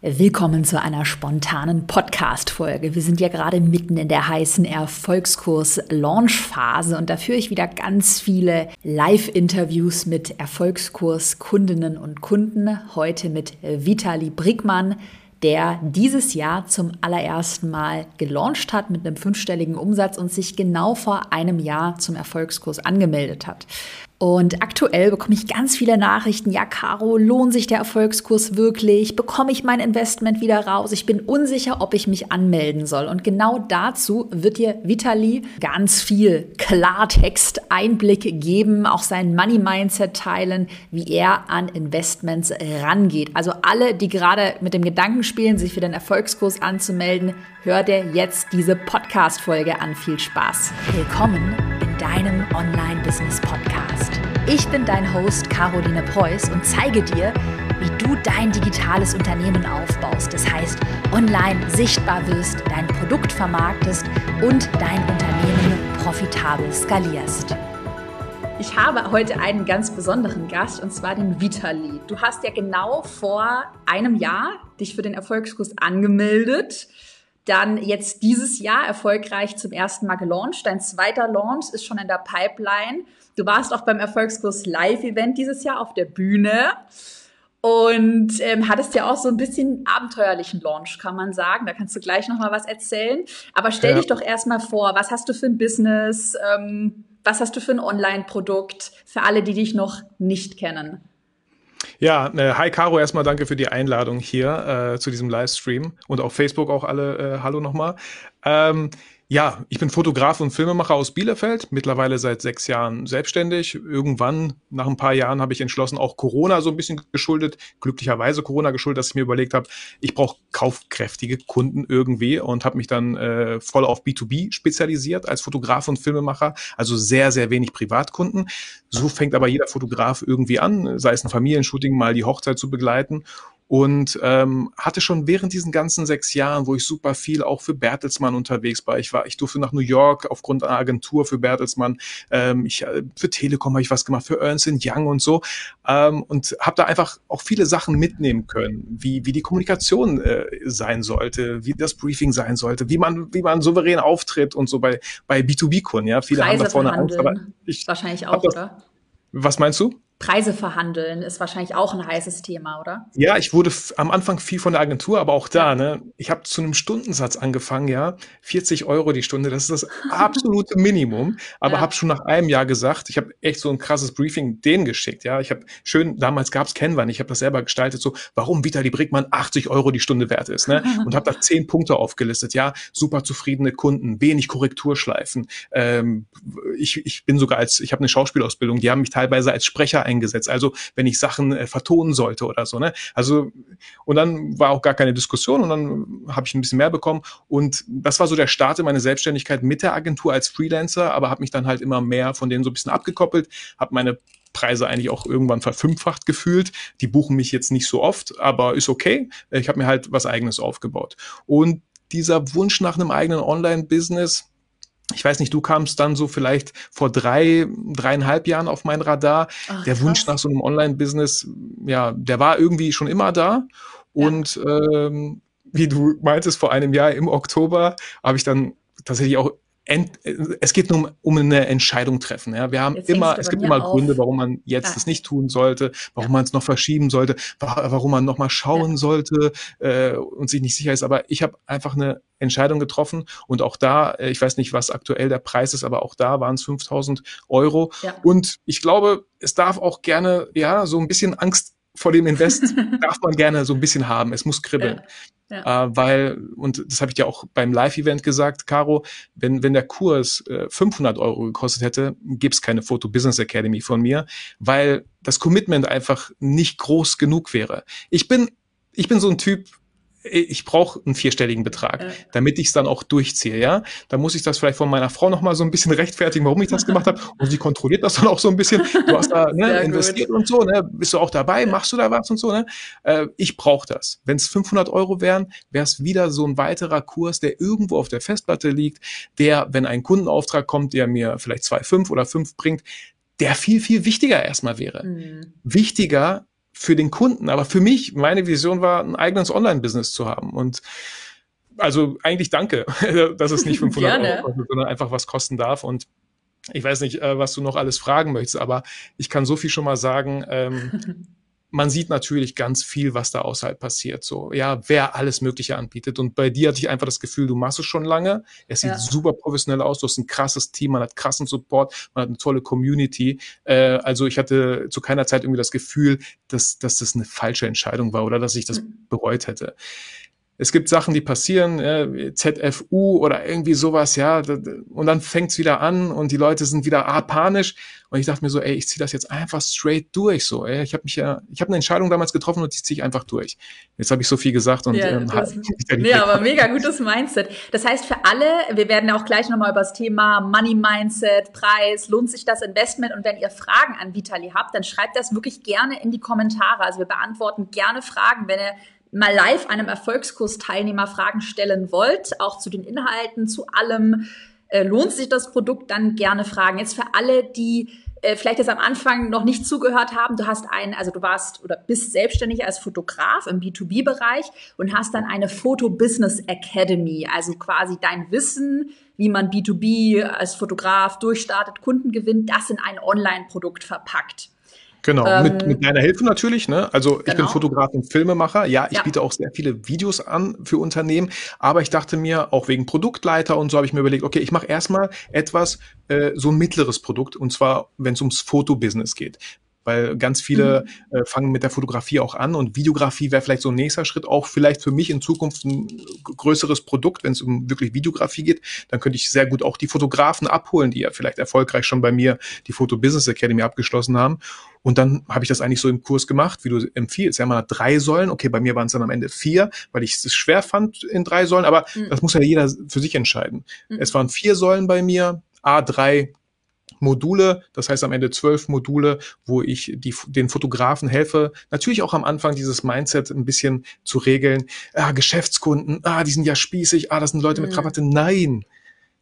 Willkommen zu einer spontanen Podcast-Folge. Wir sind ja gerade mitten in der heißen Erfolgskurs-Launch-Phase und da führe ich wieder ganz viele Live-Interviews mit Erfolgskurs-Kundinnen und Kunden. Heute mit Vitali Brickmann, der dieses Jahr zum allerersten Mal gelauncht hat mit einem fünfstelligen Umsatz und sich genau vor einem Jahr zum Erfolgskurs angemeldet hat. Und aktuell bekomme ich ganz viele Nachrichten. Ja, Caro, lohnt sich der Erfolgskurs wirklich? Bekomme ich mein Investment wieder raus? Ich bin unsicher, ob ich mich anmelden soll. Und genau dazu wird dir Vitali ganz viel Klartext, Einblick geben, auch sein Money Mindset teilen, wie er an Investments rangeht. Also alle, die gerade mit dem Gedanken spielen, sich für den Erfolgskurs anzumelden, hör dir jetzt diese Podcast-Folge an. Viel Spaß. Willkommen deinem Online-Business-Podcast. Ich bin dein Host Caroline Preuß und zeige dir, wie du dein digitales Unternehmen aufbaust. Das heißt, online sichtbar wirst, dein Produkt vermarktest und dein Unternehmen profitabel skalierst. Ich habe heute einen ganz besonderen Gast und zwar den Vitali. Du hast ja genau vor einem Jahr dich für den Erfolgskurs angemeldet dann jetzt dieses Jahr erfolgreich zum ersten Mal gelauncht. Dein zweiter Launch ist schon in der Pipeline. Du warst auch beim Erfolgskurs Live-Event dieses Jahr auf der Bühne und ähm, hattest ja auch so ein bisschen abenteuerlichen Launch, kann man sagen. Da kannst du gleich noch mal was erzählen. Aber stell ja. dich doch erstmal vor, was hast du für ein Business? Ähm, was hast du für ein Online-Produkt für alle, die dich noch nicht kennen? Ja, äh, hi Caro, erstmal danke für die Einladung hier äh, zu diesem Livestream und auf Facebook auch alle äh, Hallo nochmal. Ähm, ja, ich bin Fotograf und Filmemacher aus Bielefeld, mittlerweile seit sechs Jahren selbstständig. Irgendwann, nach ein paar Jahren, habe ich entschlossen, auch Corona so ein bisschen geschuldet, glücklicherweise Corona geschuldet, dass ich mir überlegt habe, ich brauche kaufkräftige Kunden irgendwie und habe mich dann äh, voll auf B2B spezialisiert als Fotograf und Filmemacher, also sehr, sehr wenig Privatkunden. So fängt aber jeder Fotograf irgendwie an, sei es ein Familienshooting, mal die Hochzeit zu begleiten und ähm, hatte schon während diesen ganzen sechs Jahren, wo ich super viel auch für Bertelsmann unterwegs war. Ich war, ich durfte nach New York aufgrund einer Agentur für Bertelsmann. Ähm, ich äh, für Telekom habe ich was gemacht, für Ernst Young und so ähm, und habe da einfach auch viele Sachen mitnehmen können, wie wie die Kommunikation äh, sein sollte, wie das Briefing sein sollte, wie man wie man souverän auftritt und so bei bei B2B Kunden. Ja, viele Preise haben da vorne Angst, aber ich wahrscheinlich auch, das, oder? Was meinst du? Preise verhandeln ist wahrscheinlich auch ein heißes Thema, oder? Ja, ich wurde am Anfang viel von der Agentur, aber auch da, ne, ich habe zu einem Stundensatz angefangen, ja, 40 Euro die Stunde, das ist das absolute Minimum, aber ja. habe schon nach einem Jahr gesagt, ich habe echt so ein krasses Briefing denen geschickt, ja, ich habe schön, damals gab's Canva, ich habe das selber gestaltet, so, warum Vitali Brickmann 80 Euro die Stunde wert ist, ne, und habe da zehn Punkte aufgelistet, ja, super zufriedene Kunden, wenig Korrekturschleifen, ähm, ich, ich bin sogar als, ich habe eine Schauspielausbildung, die haben mich teilweise als Sprecher eingesetzt. Also wenn ich Sachen äh, vertonen sollte oder so. Ne? Also und dann war auch gar keine Diskussion und dann habe ich ein bisschen mehr bekommen. Und das war so der Start in meine Selbstständigkeit mit der Agentur als Freelancer, aber habe mich dann halt immer mehr von denen so ein bisschen abgekoppelt, habe meine Preise eigentlich auch irgendwann verfünffacht gefühlt. Die buchen mich jetzt nicht so oft, aber ist okay. Ich habe mir halt was eigenes aufgebaut. Und dieser Wunsch nach einem eigenen Online-Business, ich weiß nicht, du kamst dann so vielleicht vor drei, dreieinhalb Jahren auf mein Radar. Ach, der Wunsch nach so einem Online-Business, ja, der war irgendwie schon immer da. Und ja. ähm, wie du meintest, vor einem Jahr im Oktober habe ich dann tatsächlich auch Ent, es geht nur um, um eine Entscheidung treffen. Ja. Wir haben jetzt immer, es gibt immer auf. Gründe, warum man jetzt ja. das nicht tun sollte, warum ja. man es noch verschieben sollte, warum man noch mal schauen ja. sollte äh, und sich nicht sicher ist. Aber ich habe einfach eine Entscheidung getroffen und auch da, äh, ich weiß nicht, was aktuell der Preis ist, aber auch da waren es 5000 Euro. Ja. Und ich glaube, es darf auch gerne, ja, so ein bisschen Angst vor dem Invest darf man gerne so ein bisschen haben. Es muss kribbeln. Ja. Äh, weil, und das habe ich dir auch beim Live-Event gesagt, Caro, wenn, wenn der Kurs äh, 500 Euro gekostet hätte, gibt's keine Photo Business Academy von mir, weil das Commitment einfach nicht groß genug wäre. Ich bin, ich bin so ein Typ, ich brauche einen vierstelligen Betrag, ja. damit ich es dann auch durchziehe, ja. Da muss ich das vielleicht von meiner Frau noch mal so ein bisschen rechtfertigen, warum ich das gemacht habe. Und sie kontrolliert das dann auch so ein bisschen. Du hast da ne, investiert und so, ne? Bist du auch dabei? Ja. Machst du da was und so, ne? Äh, ich brauche das. Wenn es 500 Euro wären, wäre es wieder so ein weiterer Kurs, der irgendwo auf der Festplatte liegt, der, wenn ein Kundenauftrag kommt, der mir vielleicht zwei, fünf oder fünf bringt, der viel, viel wichtiger erstmal wäre. Mhm. Wichtiger für den Kunden. Aber für mich, meine Vision war, ein eigenes Online-Business zu haben. Und also eigentlich danke, dass es nicht 500 Euro kostet, sondern einfach was kosten darf. Und ich weiß nicht, äh, was du noch alles fragen möchtest, aber ich kann so viel schon mal sagen. Ähm, man sieht natürlich ganz viel, was da außerhalb passiert. So, ja, wer alles Mögliche anbietet. Und bei dir hatte ich einfach das Gefühl, du machst es schon lange. Es sieht ja. super professionell aus. Du hast ein krasses Team, man hat krassen Support, man hat eine tolle Community. Äh, also ich hatte zu keiner Zeit irgendwie das Gefühl, dass, dass das eine falsche Entscheidung war oder dass ich das mhm. bereut hätte es gibt Sachen, die passieren, äh, ZFU oder irgendwie sowas, ja, und dann fängt's wieder an und die Leute sind wieder ah, panisch. Und ich dachte mir so, ey, ich ziehe das jetzt einfach straight durch. So, ey, ich habe mich ja, ich habe eine Entscheidung damals getroffen und die ziehe ich einfach durch. Jetzt habe ich so viel gesagt und ja, ähm, das, nee, aber mega gutes Mindset. Das heißt für alle, wir werden ja auch gleich nochmal über das Thema Money Mindset, Preis, lohnt sich das Investment und wenn ihr Fragen an Vitali habt, dann schreibt das wirklich gerne in die Kommentare. Also wir beantworten gerne Fragen, wenn ihr mal live einem Erfolgskurs-Teilnehmer Fragen stellen wollt, auch zu den Inhalten, zu allem, äh, lohnt sich das Produkt, dann gerne fragen. Jetzt für alle, die äh, vielleicht jetzt am Anfang noch nicht zugehört haben, du hast einen, also du warst oder bist selbstständig als Fotograf im B2B-Bereich und hast dann eine Photo Business Academy, also quasi dein Wissen, wie man B2B als Fotograf durchstartet, Kunden gewinnt, das in ein Online-Produkt verpackt. Genau, ähm, mit, mit deiner Hilfe natürlich. Ne? Also genau. ich bin genau. Fotograf und Filmemacher. Ja, ich ja. biete auch sehr viele Videos an für Unternehmen. Aber ich dachte mir, auch wegen Produktleiter und so habe ich mir überlegt, okay, ich mache erstmal etwas, äh, so ein mittleres Produkt. Und zwar, wenn es ums Fotobusiness geht weil ganz viele mhm. äh, fangen mit der Fotografie auch an und Videografie wäre vielleicht so ein nächster Schritt, auch vielleicht für mich in Zukunft ein größeres Produkt, wenn es um wirklich Videografie geht, dann könnte ich sehr gut auch die Fotografen abholen, die ja vielleicht erfolgreich schon bei mir die Photo Business Academy abgeschlossen haben. Und dann habe ich das eigentlich so im Kurs gemacht, wie du empfiehlst. Ja, mal drei Säulen. Okay, bei mir waren es dann am Ende vier, weil ich es schwer fand in drei Säulen, aber mhm. das muss ja jeder für sich entscheiden. Mhm. Es waren vier Säulen bei mir, A3 Module, das heißt am Ende zwölf Module, wo ich die, den Fotografen helfe, natürlich auch am Anfang dieses Mindset ein bisschen zu regeln. Ah, Geschäftskunden, ah, die sind ja spießig, ah, das sind Leute mhm. mit Krawatte. Nein,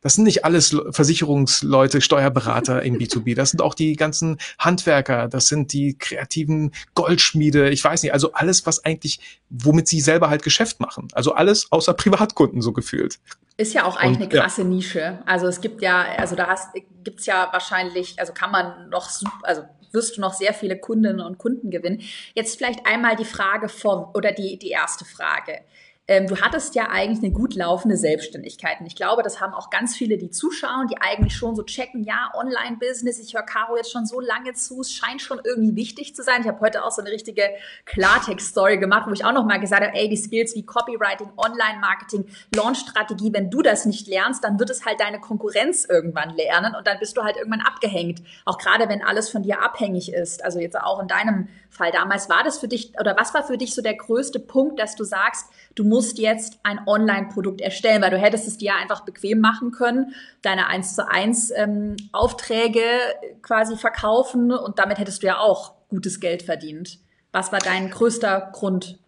das sind nicht alles Versicherungsleute, Steuerberater im B2B. Das sind auch die ganzen Handwerker, das sind die kreativen Goldschmiede, ich weiß nicht, also alles, was eigentlich, womit sie selber halt Geschäft machen. Also alles außer Privatkunden so gefühlt. Ist ja auch eigentlich Und, eine krasse ja. Nische. Also es gibt ja, also da hast, gibt's ja wahrscheinlich, also kann man noch, also wirst du noch sehr viele Kundinnen und Kunden gewinnen. Jetzt vielleicht einmal die Frage vor, oder die, die erste Frage ähm, du hattest ja eigentlich eine gut laufende Selbstständigkeit. Und ich glaube, das haben auch ganz viele, die zuschauen, die eigentlich schon so checken, ja, Online-Business, ich höre Caro jetzt schon so lange zu, es scheint schon irgendwie wichtig zu sein. Ich habe heute auch so eine richtige Klartext-Story gemacht, wo ich auch nochmal gesagt habe, ey, die Skills wie Copywriting, Online-Marketing, Launch-Strategie, wenn du das nicht lernst, dann wird es halt deine Konkurrenz irgendwann lernen und dann bist du halt irgendwann abgehängt. Auch gerade, wenn alles von dir abhängig ist. Also jetzt auch in deinem Fall damals, war das für dich, oder was war für dich so der größte Punkt, dass du sagst, du musst jetzt ein Online-Produkt erstellen, weil du hättest es dir einfach bequem machen können, deine 1 zu 1 ähm, Aufträge quasi verkaufen und damit hättest du ja auch gutes Geld verdient. Was war dein größter Grund?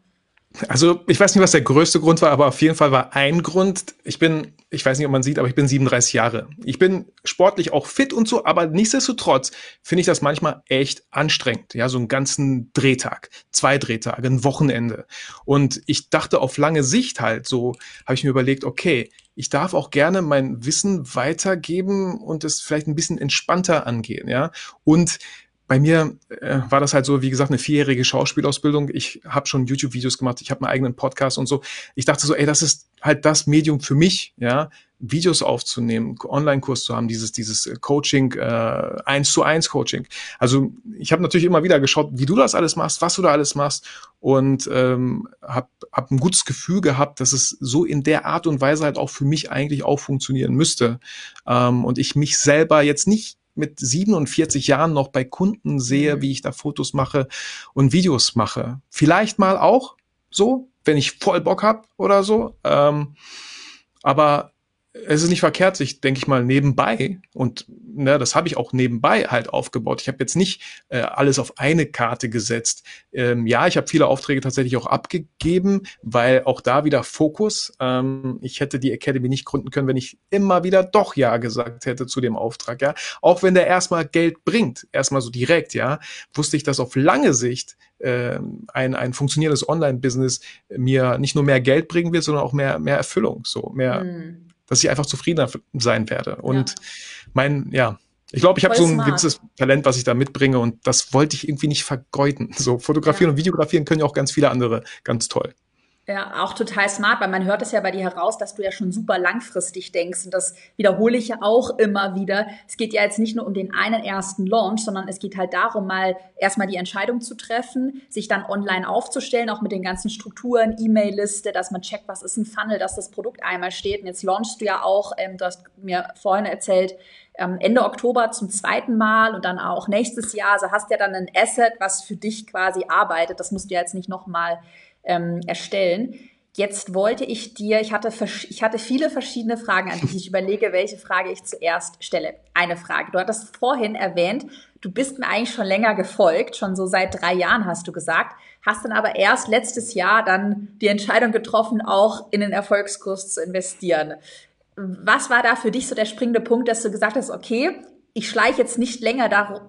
Also ich weiß nicht, was der größte Grund war, aber auf jeden Fall war ein Grund. Ich bin, ich weiß nicht, ob man sieht, aber ich bin 37 Jahre. Ich bin sportlich auch fit und so, aber nichtsdestotrotz finde ich das manchmal echt anstrengend. Ja, so einen ganzen Drehtag, zwei Drehtage, ein Wochenende. Und ich dachte auf lange Sicht halt, so habe ich mir überlegt, okay, ich darf auch gerne mein Wissen weitergeben und es vielleicht ein bisschen entspannter angehen, ja. Und bei mir äh, war das halt so, wie gesagt, eine vierjährige Schauspielausbildung. Ich habe schon YouTube-Videos gemacht, ich habe meinen eigenen Podcast und so. Ich dachte so, ey, das ist halt das Medium für mich, ja, Videos aufzunehmen, Online-Kurs zu haben, dieses dieses äh, Coaching, äh, eins zu eins Coaching. Also ich habe natürlich immer wieder geschaut, wie du das alles machst, was du da alles machst und ähm, habe hab ein gutes Gefühl gehabt, dass es so in der Art und Weise halt auch für mich eigentlich auch funktionieren müsste ähm, und ich mich selber jetzt nicht mit 47 Jahren noch bei Kunden sehe, mhm. wie ich da Fotos mache und Videos mache. Vielleicht mal auch so, wenn ich voll Bock hab oder so. Ähm, aber es ist nicht verkehrt, sich, denke ich mal, nebenbei, und ne, das habe ich auch nebenbei halt aufgebaut. Ich habe jetzt nicht äh, alles auf eine Karte gesetzt. Ähm, ja, ich habe viele Aufträge tatsächlich auch abgegeben, weil auch da wieder Fokus. Ähm, ich hätte die Academy nicht gründen können, wenn ich immer wieder doch Ja gesagt hätte zu dem Auftrag. Ja, auch wenn der erstmal Geld bringt, erstmal so direkt, ja, wusste ich, dass auf lange Sicht äh, ein, ein funktionierendes Online-Business mir nicht nur mehr Geld bringen wird, sondern auch mehr, mehr Erfüllung, so mehr. Mhm dass ich einfach zufriedener sein werde. Und ja. mein, ja, ich glaube, ich habe so ein smart. gewisses Talent, was ich da mitbringe und das wollte ich irgendwie nicht vergeuden. So fotografieren ja. und videografieren können ja auch ganz viele andere ganz toll. Ja, auch total smart, weil man hört es ja bei dir heraus, dass du ja schon super langfristig denkst. Und das wiederhole ich ja auch immer wieder. Es geht ja jetzt nicht nur um den einen ersten Launch, sondern es geht halt darum, mal erstmal die Entscheidung zu treffen, sich dann online aufzustellen, auch mit den ganzen Strukturen, E-Mail-Liste, dass man checkt, was ist ein Funnel, dass das Produkt einmal steht. Und jetzt launchst du ja auch, ähm, du hast mir vorhin erzählt, ähm, Ende Oktober zum zweiten Mal und dann auch nächstes Jahr. Also hast ja dann ein Asset, was für dich quasi arbeitet. Das musst du ja jetzt nicht nochmal ähm, erstellen. Jetzt wollte ich dir, ich hatte, ich hatte viele verschiedene Fragen an dich. Ich überlege, welche Frage ich zuerst stelle. Eine Frage. Du hattest vorhin erwähnt, du bist mir eigentlich schon länger gefolgt, schon so seit drei Jahren hast du gesagt, hast dann aber erst letztes Jahr dann die Entscheidung getroffen, auch in den Erfolgskurs zu investieren. Was war da für dich so der springende Punkt, dass du gesagt hast, okay, ich schleiche jetzt nicht länger da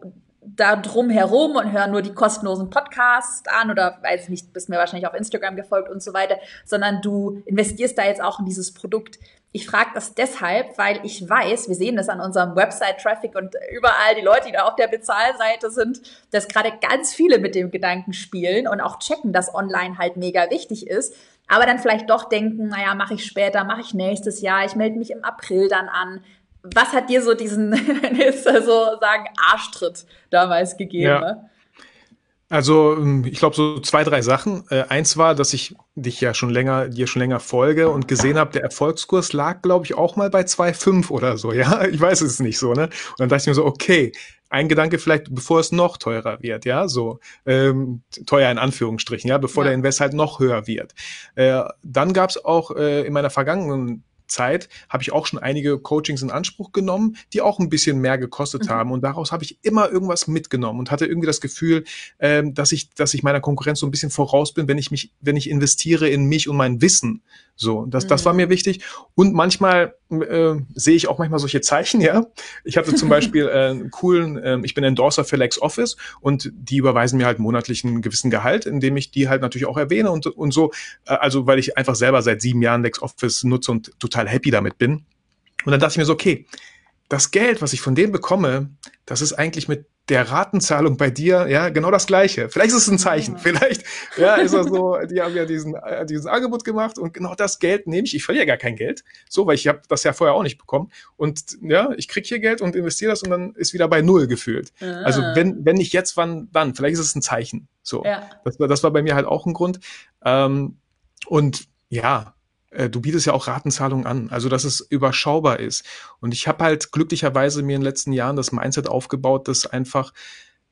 drum herum und höre nur die kostenlosen Podcasts an oder weiß nicht, bist mir wahrscheinlich auf Instagram gefolgt und so weiter, sondern du investierst da jetzt auch in dieses Produkt. Ich frage das deshalb, weil ich weiß, wir sehen das an unserem Website-Traffic und überall die Leute, die da auf der Bezahlseite sind, dass gerade ganz viele mit dem Gedanken spielen und auch checken, dass online halt mega wichtig ist, aber dann vielleicht doch denken, naja, mache ich später, mache ich nächstes Jahr, ich melde mich im April dann an was hat dir so diesen, ist so sagen, Arschtritt damals gegeben? Ja. Ne? Also ähm, ich glaube so zwei, drei Sachen. Äh, eins war, dass ich dich ja schon länger, dir schon länger folge und gesehen habe, der Erfolgskurs lag, glaube ich, auch mal bei 2,5 oder so. Ja, ich weiß es nicht so, ne? Und dann dachte ich mir so, okay, ein Gedanke vielleicht, bevor es noch teurer wird, ja, so ähm, teuer in Anführungsstrichen, ja, bevor ja. der Invest halt noch höher wird. Äh, dann gab es auch äh, in meiner vergangenen Zeit habe ich auch schon einige Coachings in Anspruch genommen, die auch ein bisschen mehr gekostet mhm. haben. Und daraus habe ich immer irgendwas mitgenommen und hatte irgendwie das Gefühl, ähm, dass ich, dass ich meiner Konkurrenz so ein bisschen voraus bin, wenn ich mich, wenn ich investiere in mich und mein Wissen. So, das, das war mhm. mir wichtig. Und manchmal äh, sehe ich auch manchmal solche Zeichen, ja. Ich hatte zum Beispiel äh, einen coolen, äh, ich bin Endorser für LexOffice und die überweisen mir halt monatlich einen gewissen Gehalt, indem ich die halt natürlich auch erwähne und, und so. Äh, also, weil ich einfach selber seit sieben Jahren LexOffice nutze und total happy damit bin. Und dann dachte ich mir so, okay, das Geld, was ich von denen bekomme, das ist eigentlich mit der Ratenzahlung bei dir, ja, genau das Gleiche. Vielleicht ist es ein Zeichen. Ja. Vielleicht, ja, ist das so, die haben ja diesen, äh, dieses Angebot gemacht und genau das Geld nehme ich. Ich verliere gar kein Geld. So, weil ich habe das ja vorher auch nicht bekommen. Und ja, ich krieg hier Geld und investiere das und dann ist wieder bei Null gefühlt. Ah. Also wenn, wenn nicht jetzt, wann dann? Vielleicht ist es ein Zeichen. So. Ja. Das, war, das war bei mir halt auch ein Grund. Ähm, und ja, äh, du bietest ja auch Ratenzahlungen an, also dass es überschaubar ist. Und ich habe halt glücklicherweise mir in den letzten Jahren das Mindset aufgebaut, dass einfach,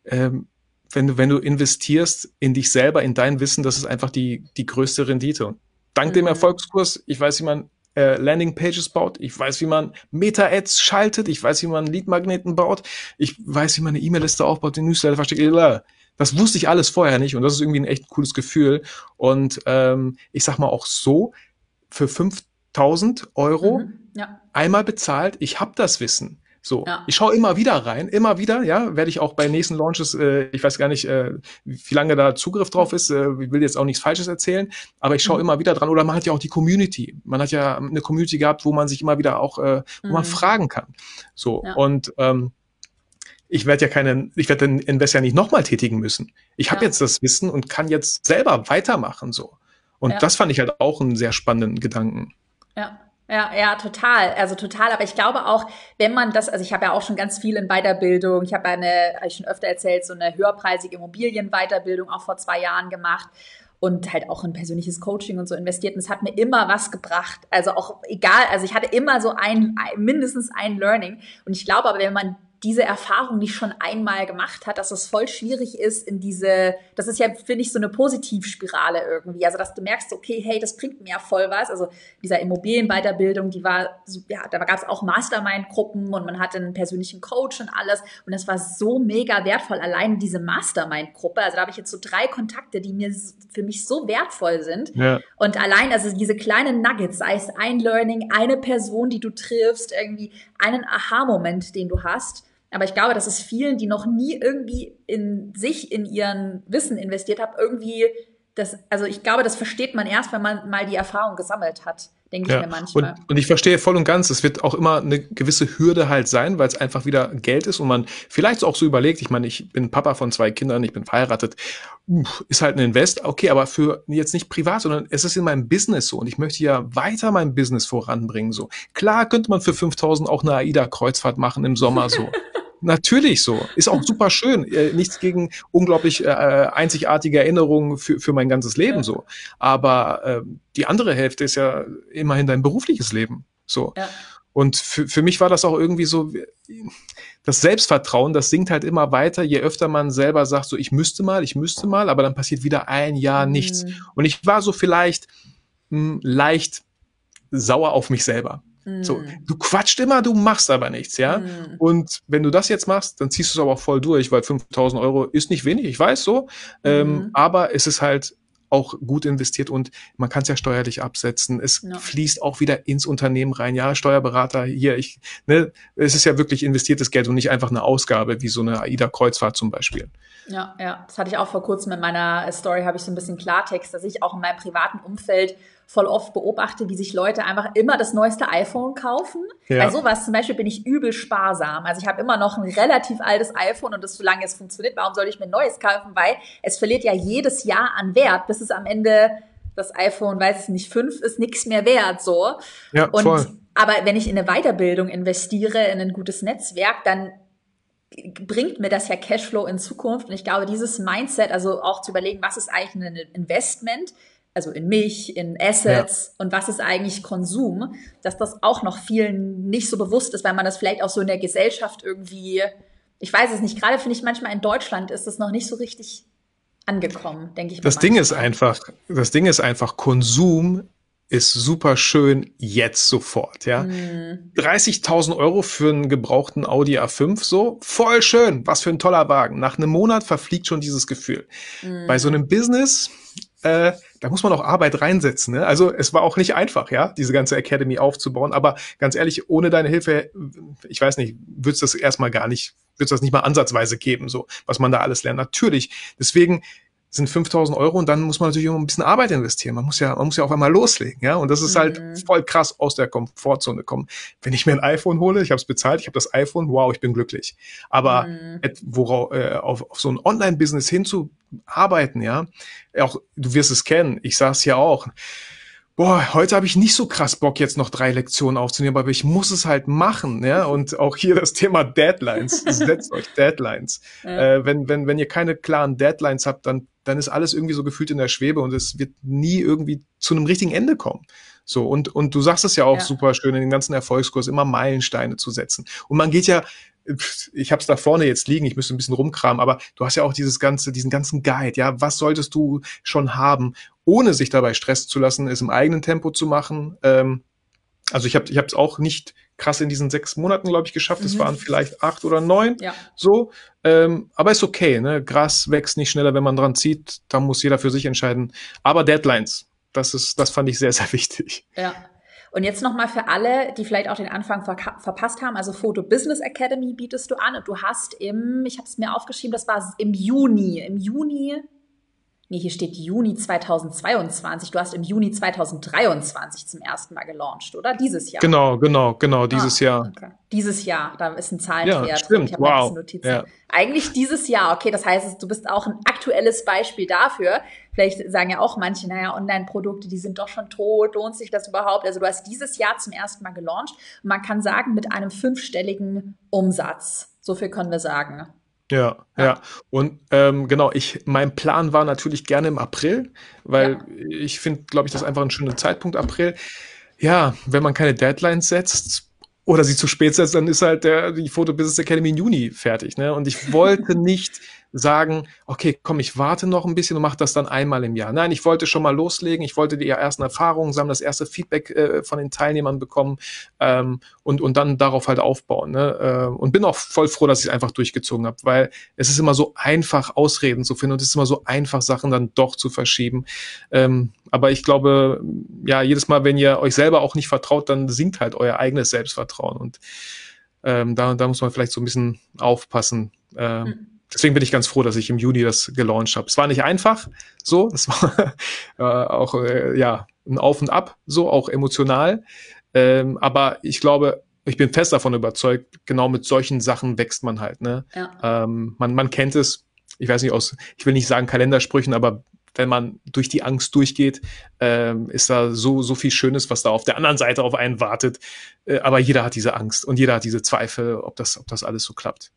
ähm, wenn du, wenn du investierst in dich selber, in dein Wissen, das ist einfach die, die größte Rendite. Und dank mhm. dem Erfolgskurs, ich weiß, wie man äh, Landingpages baut, ich weiß, wie man Meta-Ads schaltet, ich weiß, wie man Lead-Magneten baut, ich weiß, wie man eine E-Mail-Liste aufbaut, den Newsletter versteckt, das wusste ich alles vorher nicht und das ist irgendwie ein echt cooles Gefühl. Und ähm, ich sag mal auch so, für 5000 Euro mhm, ja. einmal bezahlt. Ich habe das Wissen. So, ja. ich schaue immer wieder rein, immer wieder, ja, werde ich auch bei nächsten Launches, äh, ich weiß gar nicht, äh, wie lange da Zugriff drauf ist, äh, ich will jetzt auch nichts Falsches erzählen, aber ich schaue mhm. immer wieder dran. Oder man hat ja auch die Community. Man hat ja eine Community gehabt, wo man sich immer wieder auch, äh, wo mhm. man fragen kann. So, ja. und ähm, ich werde ja keinen, ich werde den Invest ja nicht nochmal tätigen müssen. Ich habe jetzt das Wissen und kann jetzt selber weitermachen, so. Und ja. das fand ich halt auch einen sehr spannenden Gedanken. Ja. Ja, ja, total. Also total. Aber ich glaube auch, wenn man das, also ich habe ja auch schon ganz viel in Weiterbildung. Ich habe eine, habe ich schon öfter erzählt, so eine höherpreisige Immobilienweiterbildung auch vor zwei Jahren gemacht und halt auch in persönliches Coaching und so investiert. Und es hat mir immer was gebracht. Also auch egal, also ich hatte immer so ein, mindestens ein Learning. Und ich glaube aber, wenn man diese Erfahrung nicht schon einmal gemacht hat, dass es voll schwierig ist in diese, das ist ja, finde ich, so eine Positivspirale irgendwie. Also, dass du merkst, okay, hey, das bringt mir ja voll was. Also, dieser Immobilienweiterbildung, die war, ja, da gab es auch Mastermind-Gruppen und man hatte einen persönlichen Coach und alles. Und das war so mega wertvoll, allein diese Mastermind-Gruppe. Also, da habe ich jetzt so drei Kontakte, die mir für mich so wertvoll sind. Ja. Und allein, also diese kleinen Nuggets, sei es ein Learning, eine Person, die du triffst, irgendwie einen Aha-Moment, den du hast, aber ich glaube, dass es vielen, die noch nie irgendwie in sich, in ihren Wissen investiert haben, irgendwie das, also ich glaube, das versteht man erst, wenn man mal die Erfahrung gesammelt hat, denke ja. ich mir manchmal. Und, und, ich verstehe voll und ganz, es wird auch immer eine gewisse Hürde halt sein, weil es einfach wieder Geld ist und man vielleicht auch so überlegt, ich meine, ich bin Papa von zwei Kindern, ich bin verheiratet, ist halt ein Invest, okay, aber für jetzt nicht privat, sondern es ist in meinem Business so und ich möchte ja weiter mein Business voranbringen so. Klar könnte man für 5000 auch eine AIDA-Kreuzfahrt machen im Sommer so. Natürlich so. Ist auch super schön. Äh, nichts gegen unglaublich äh, einzigartige Erinnerungen für, für mein ganzes Leben ja. so. Aber äh, die andere Hälfte ist ja immerhin dein berufliches Leben. So. Ja. Und für, für mich war das auch irgendwie so, das Selbstvertrauen, das sinkt halt immer weiter, je öfter man selber sagt, so ich müsste mal, ich müsste mal, aber dann passiert wieder ein Jahr nichts. Mhm. Und ich war so vielleicht mh, hm, leicht sauer auf mich selber. So, hm. du quatscht immer, du machst aber nichts, ja. Mm. Und wenn du das jetzt machst, dann ziehst du es aber auch voll durch, weil 5000 Euro ist nicht wenig, ich weiß so. Ähm, hm. aber es ist halt auch gut investiert und man kann es ja steuerlich absetzen. Es ja. fließt auch wieder ins Unternehmen rein. Ja, Steuerberater hier, ich, ne, es ist ja wirklich investiertes Geld und nicht einfach eine Ausgabe wie so eine AIDA-Kreuzfahrt zum Beispiel. Ja, ja, das hatte ich auch vor kurzem in meiner Story, habe ich so ein bisschen Klartext, dass ich auch in meinem privaten Umfeld voll oft beobachte, wie sich Leute einfach immer das neueste iPhone kaufen. Ja. Bei sowas zum Beispiel bin ich übel sparsam. Also ich habe immer noch ein relativ altes iPhone und das, solange es funktioniert, warum soll ich mir ein neues kaufen? Weil es verliert ja jedes Jahr an Wert, bis es am Ende das iPhone, weiß ich nicht, 5 ist nichts mehr wert, so. Ja, und, voll. Aber wenn ich in eine Weiterbildung investiere, in ein gutes Netzwerk, dann bringt mir das ja Cashflow in Zukunft. Und ich glaube, dieses Mindset, also auch zu überlegen, was ist eigentlich ein Investment, also in mich, in Assets ja. und was ist eigentlich Konsum, dass das auch noch vielen nicht so bewusst ist, weil man das vielleicht auch so in der Gesellschaft irgendwie, ich weiß es nicht, gerade finde ich manchmal in Deutschland ist das noch nicht so richtig angekommen, denke ich. Das Ding ist einfach, das Ding ist einfach, Konsum ist super schön jetzt sofort, ja. Mm. 30.000 Euro für einen gebrauchten Audi A5, so voll schön, was für ein toller Wagen. Nach einem Monat verfliegt schon dieses Gefühl. Mm. Bei so einem Business, äh, da muss man auch Arbeit reinsetzen. Ne? Also es war auch nicht einfach, ja, diese ganze Academy aufzubauen. Aber ganz ehrlich, ohne deine Hilfe, ich weiß nicht, wird es das erstmal gar nicht, wird es das nicht mal ansatzweise geben, so was man da alles lernt. Natürlich. Deswegen sind 5000 Euro und dann muss man natürlich immer ein bisschen Arbeit investieren. Man muss ja, man muss ja auf einmal loslegen, ja. Und das ist halt mhm. halt voll krass aus der Komfortzone kommen. Wenn ich mir ein iPhone hole, ich habe es bezahlt, ich habe das iPhone, wow, ich bin glücklich. Aber mhm. worauf, äh, auf, auf so ein Online-Business hinzuarbeiten, ja, auch du wirst es kennen. Ich saß ja auch boah, heute habe ich nicht so krass Bock, jetzt noch drei Lektionen aufzunehmen, aber ich muss es halt machen, ja. Und auch hier das Thema Deadlines. Setzt euch Deadlines. Ja. Äh, wenn, wenn, wenn ihr keine klaren Deadlines habt, dann, dann ist alles irgendwie so gefühlt in der Schwebe und es wird nie irgendwie zu einem richtigen Ende kommen. So, und, und du sagst es ja auch ja. super schön in den ganzen Erfolgskurs, immer Meilensteine zu setzen. Und man geht ja ich habe es da vorne jetzt liegen, ich müsste ein bisschen rumkramen, aber du hast ja auch dieses ganze, diesen ganzen Guide, ja, was solltest du schon haben, ohne sich dabei stressen zu lassen, es im eigenen Tempo zu machen. Ähm, also ich habe ich es auch nicht krass in diesen sechs Monaten, glaube ich, geschafft. Es mhm. waren vielleicht acht oder neun. Ja. So. Ähm, aber ist okay, ne? Gras wächst nicht schneller, wenn man dran zieht. Da muss jeder für sich entscheiden. Aber Deadlines, das ist, das fand ich sehr, sehr wichtig. Ja. Und jetzt nochmal für alle, die vielleicht auch den Anfang ver verpasst haben, also Photo Business Academy bietest du an und du hast im, ich habe es mir aufgeschrieben, das war im Juni, im Juni Nee, hier steht Juni 2022. Du hast im Juni 2023 zum ersten Mal gelauncht, oder? Dieses Jahr. Genau, genau, genau, dieses ah, Jahr. Okay. Dieses Jahr, da ist ein Zahlenwert. Ja, stimmt, wow. Ja. Eigentlich dieses Jahr, okay, das heißt, du bist auch ein aktuelles Beispiel dafür. Vielleicht sagen ja auch manche, naja, Online-Produkte, die sind doch schon tot, lohnt sich das überhaupt? Also du hast dieses Jahr zum ersten Mal gelauncht und man kann sagen, mit einem fünfstelligen Umsatz. So viel können wir sagen. Ja, ja, ja. Und ähm, genau, ich, mein Plan war natürlich gerne im April, weil ja. ich finde, glaube ich, das ist einfach ein schöner Zeitpunkt, April. Ja, wenn man keine Deadlines setzt oder sie zu spät setzt, dann ist halt der, die Photo Business Academy im Juni fertig. Ne? Und ich wollte nicht sagen, okay, komm, ich warte noch ein bisschen und mache das dann einmal im Jahr. Nein, ich wollte schon mal loslegen, ich wollte die ersten Erfahrungen sammeln, das erste Feedback äh, von den Teilnehmern bekommen ähm, und, und dann darauf halt aufbauen. Ne? Äh, und bin auch voll froh, dass ich es einfach durchgezogen habe, weil es ist immer so einfach, Ausreden zu finden und es ist immer so einfach, Sachen dann doch zu verschieben. Ähm, aber ich glaube, ja, jedes Mal, wenn ihr euch selber auch nicht vertraut, dann sinkt halt euer eigenes Selbstvertrauen. Und ähm, da, da muss man vielleicht so ein bisschen aufpassen. Ähm, mhm deswegen bin ich ganz froh, dass ich im Juni das gelauncht habe. Es war nicht einfach, so, es war äh, auch äh, ja ein Auf und Ab, so auch emotional. Ähm, aber ich glaube, ich bin fest davon überzeugt, genau mit solchen Sachen wächst man halt. Ne? Ja. Ähm, man, man kennt es, ich weiß nicht aus, ich will nicht sagen Kalendersprüchen, aber wenn man durch die Angst durchgeht, ähm, ist da so, so viel Schönes, was da auf der anderen Seite auf einen wartet. Äh, aber jeder hat diese Angst und jeder hat diese Zweifel, ob das, ob das alles so klappt.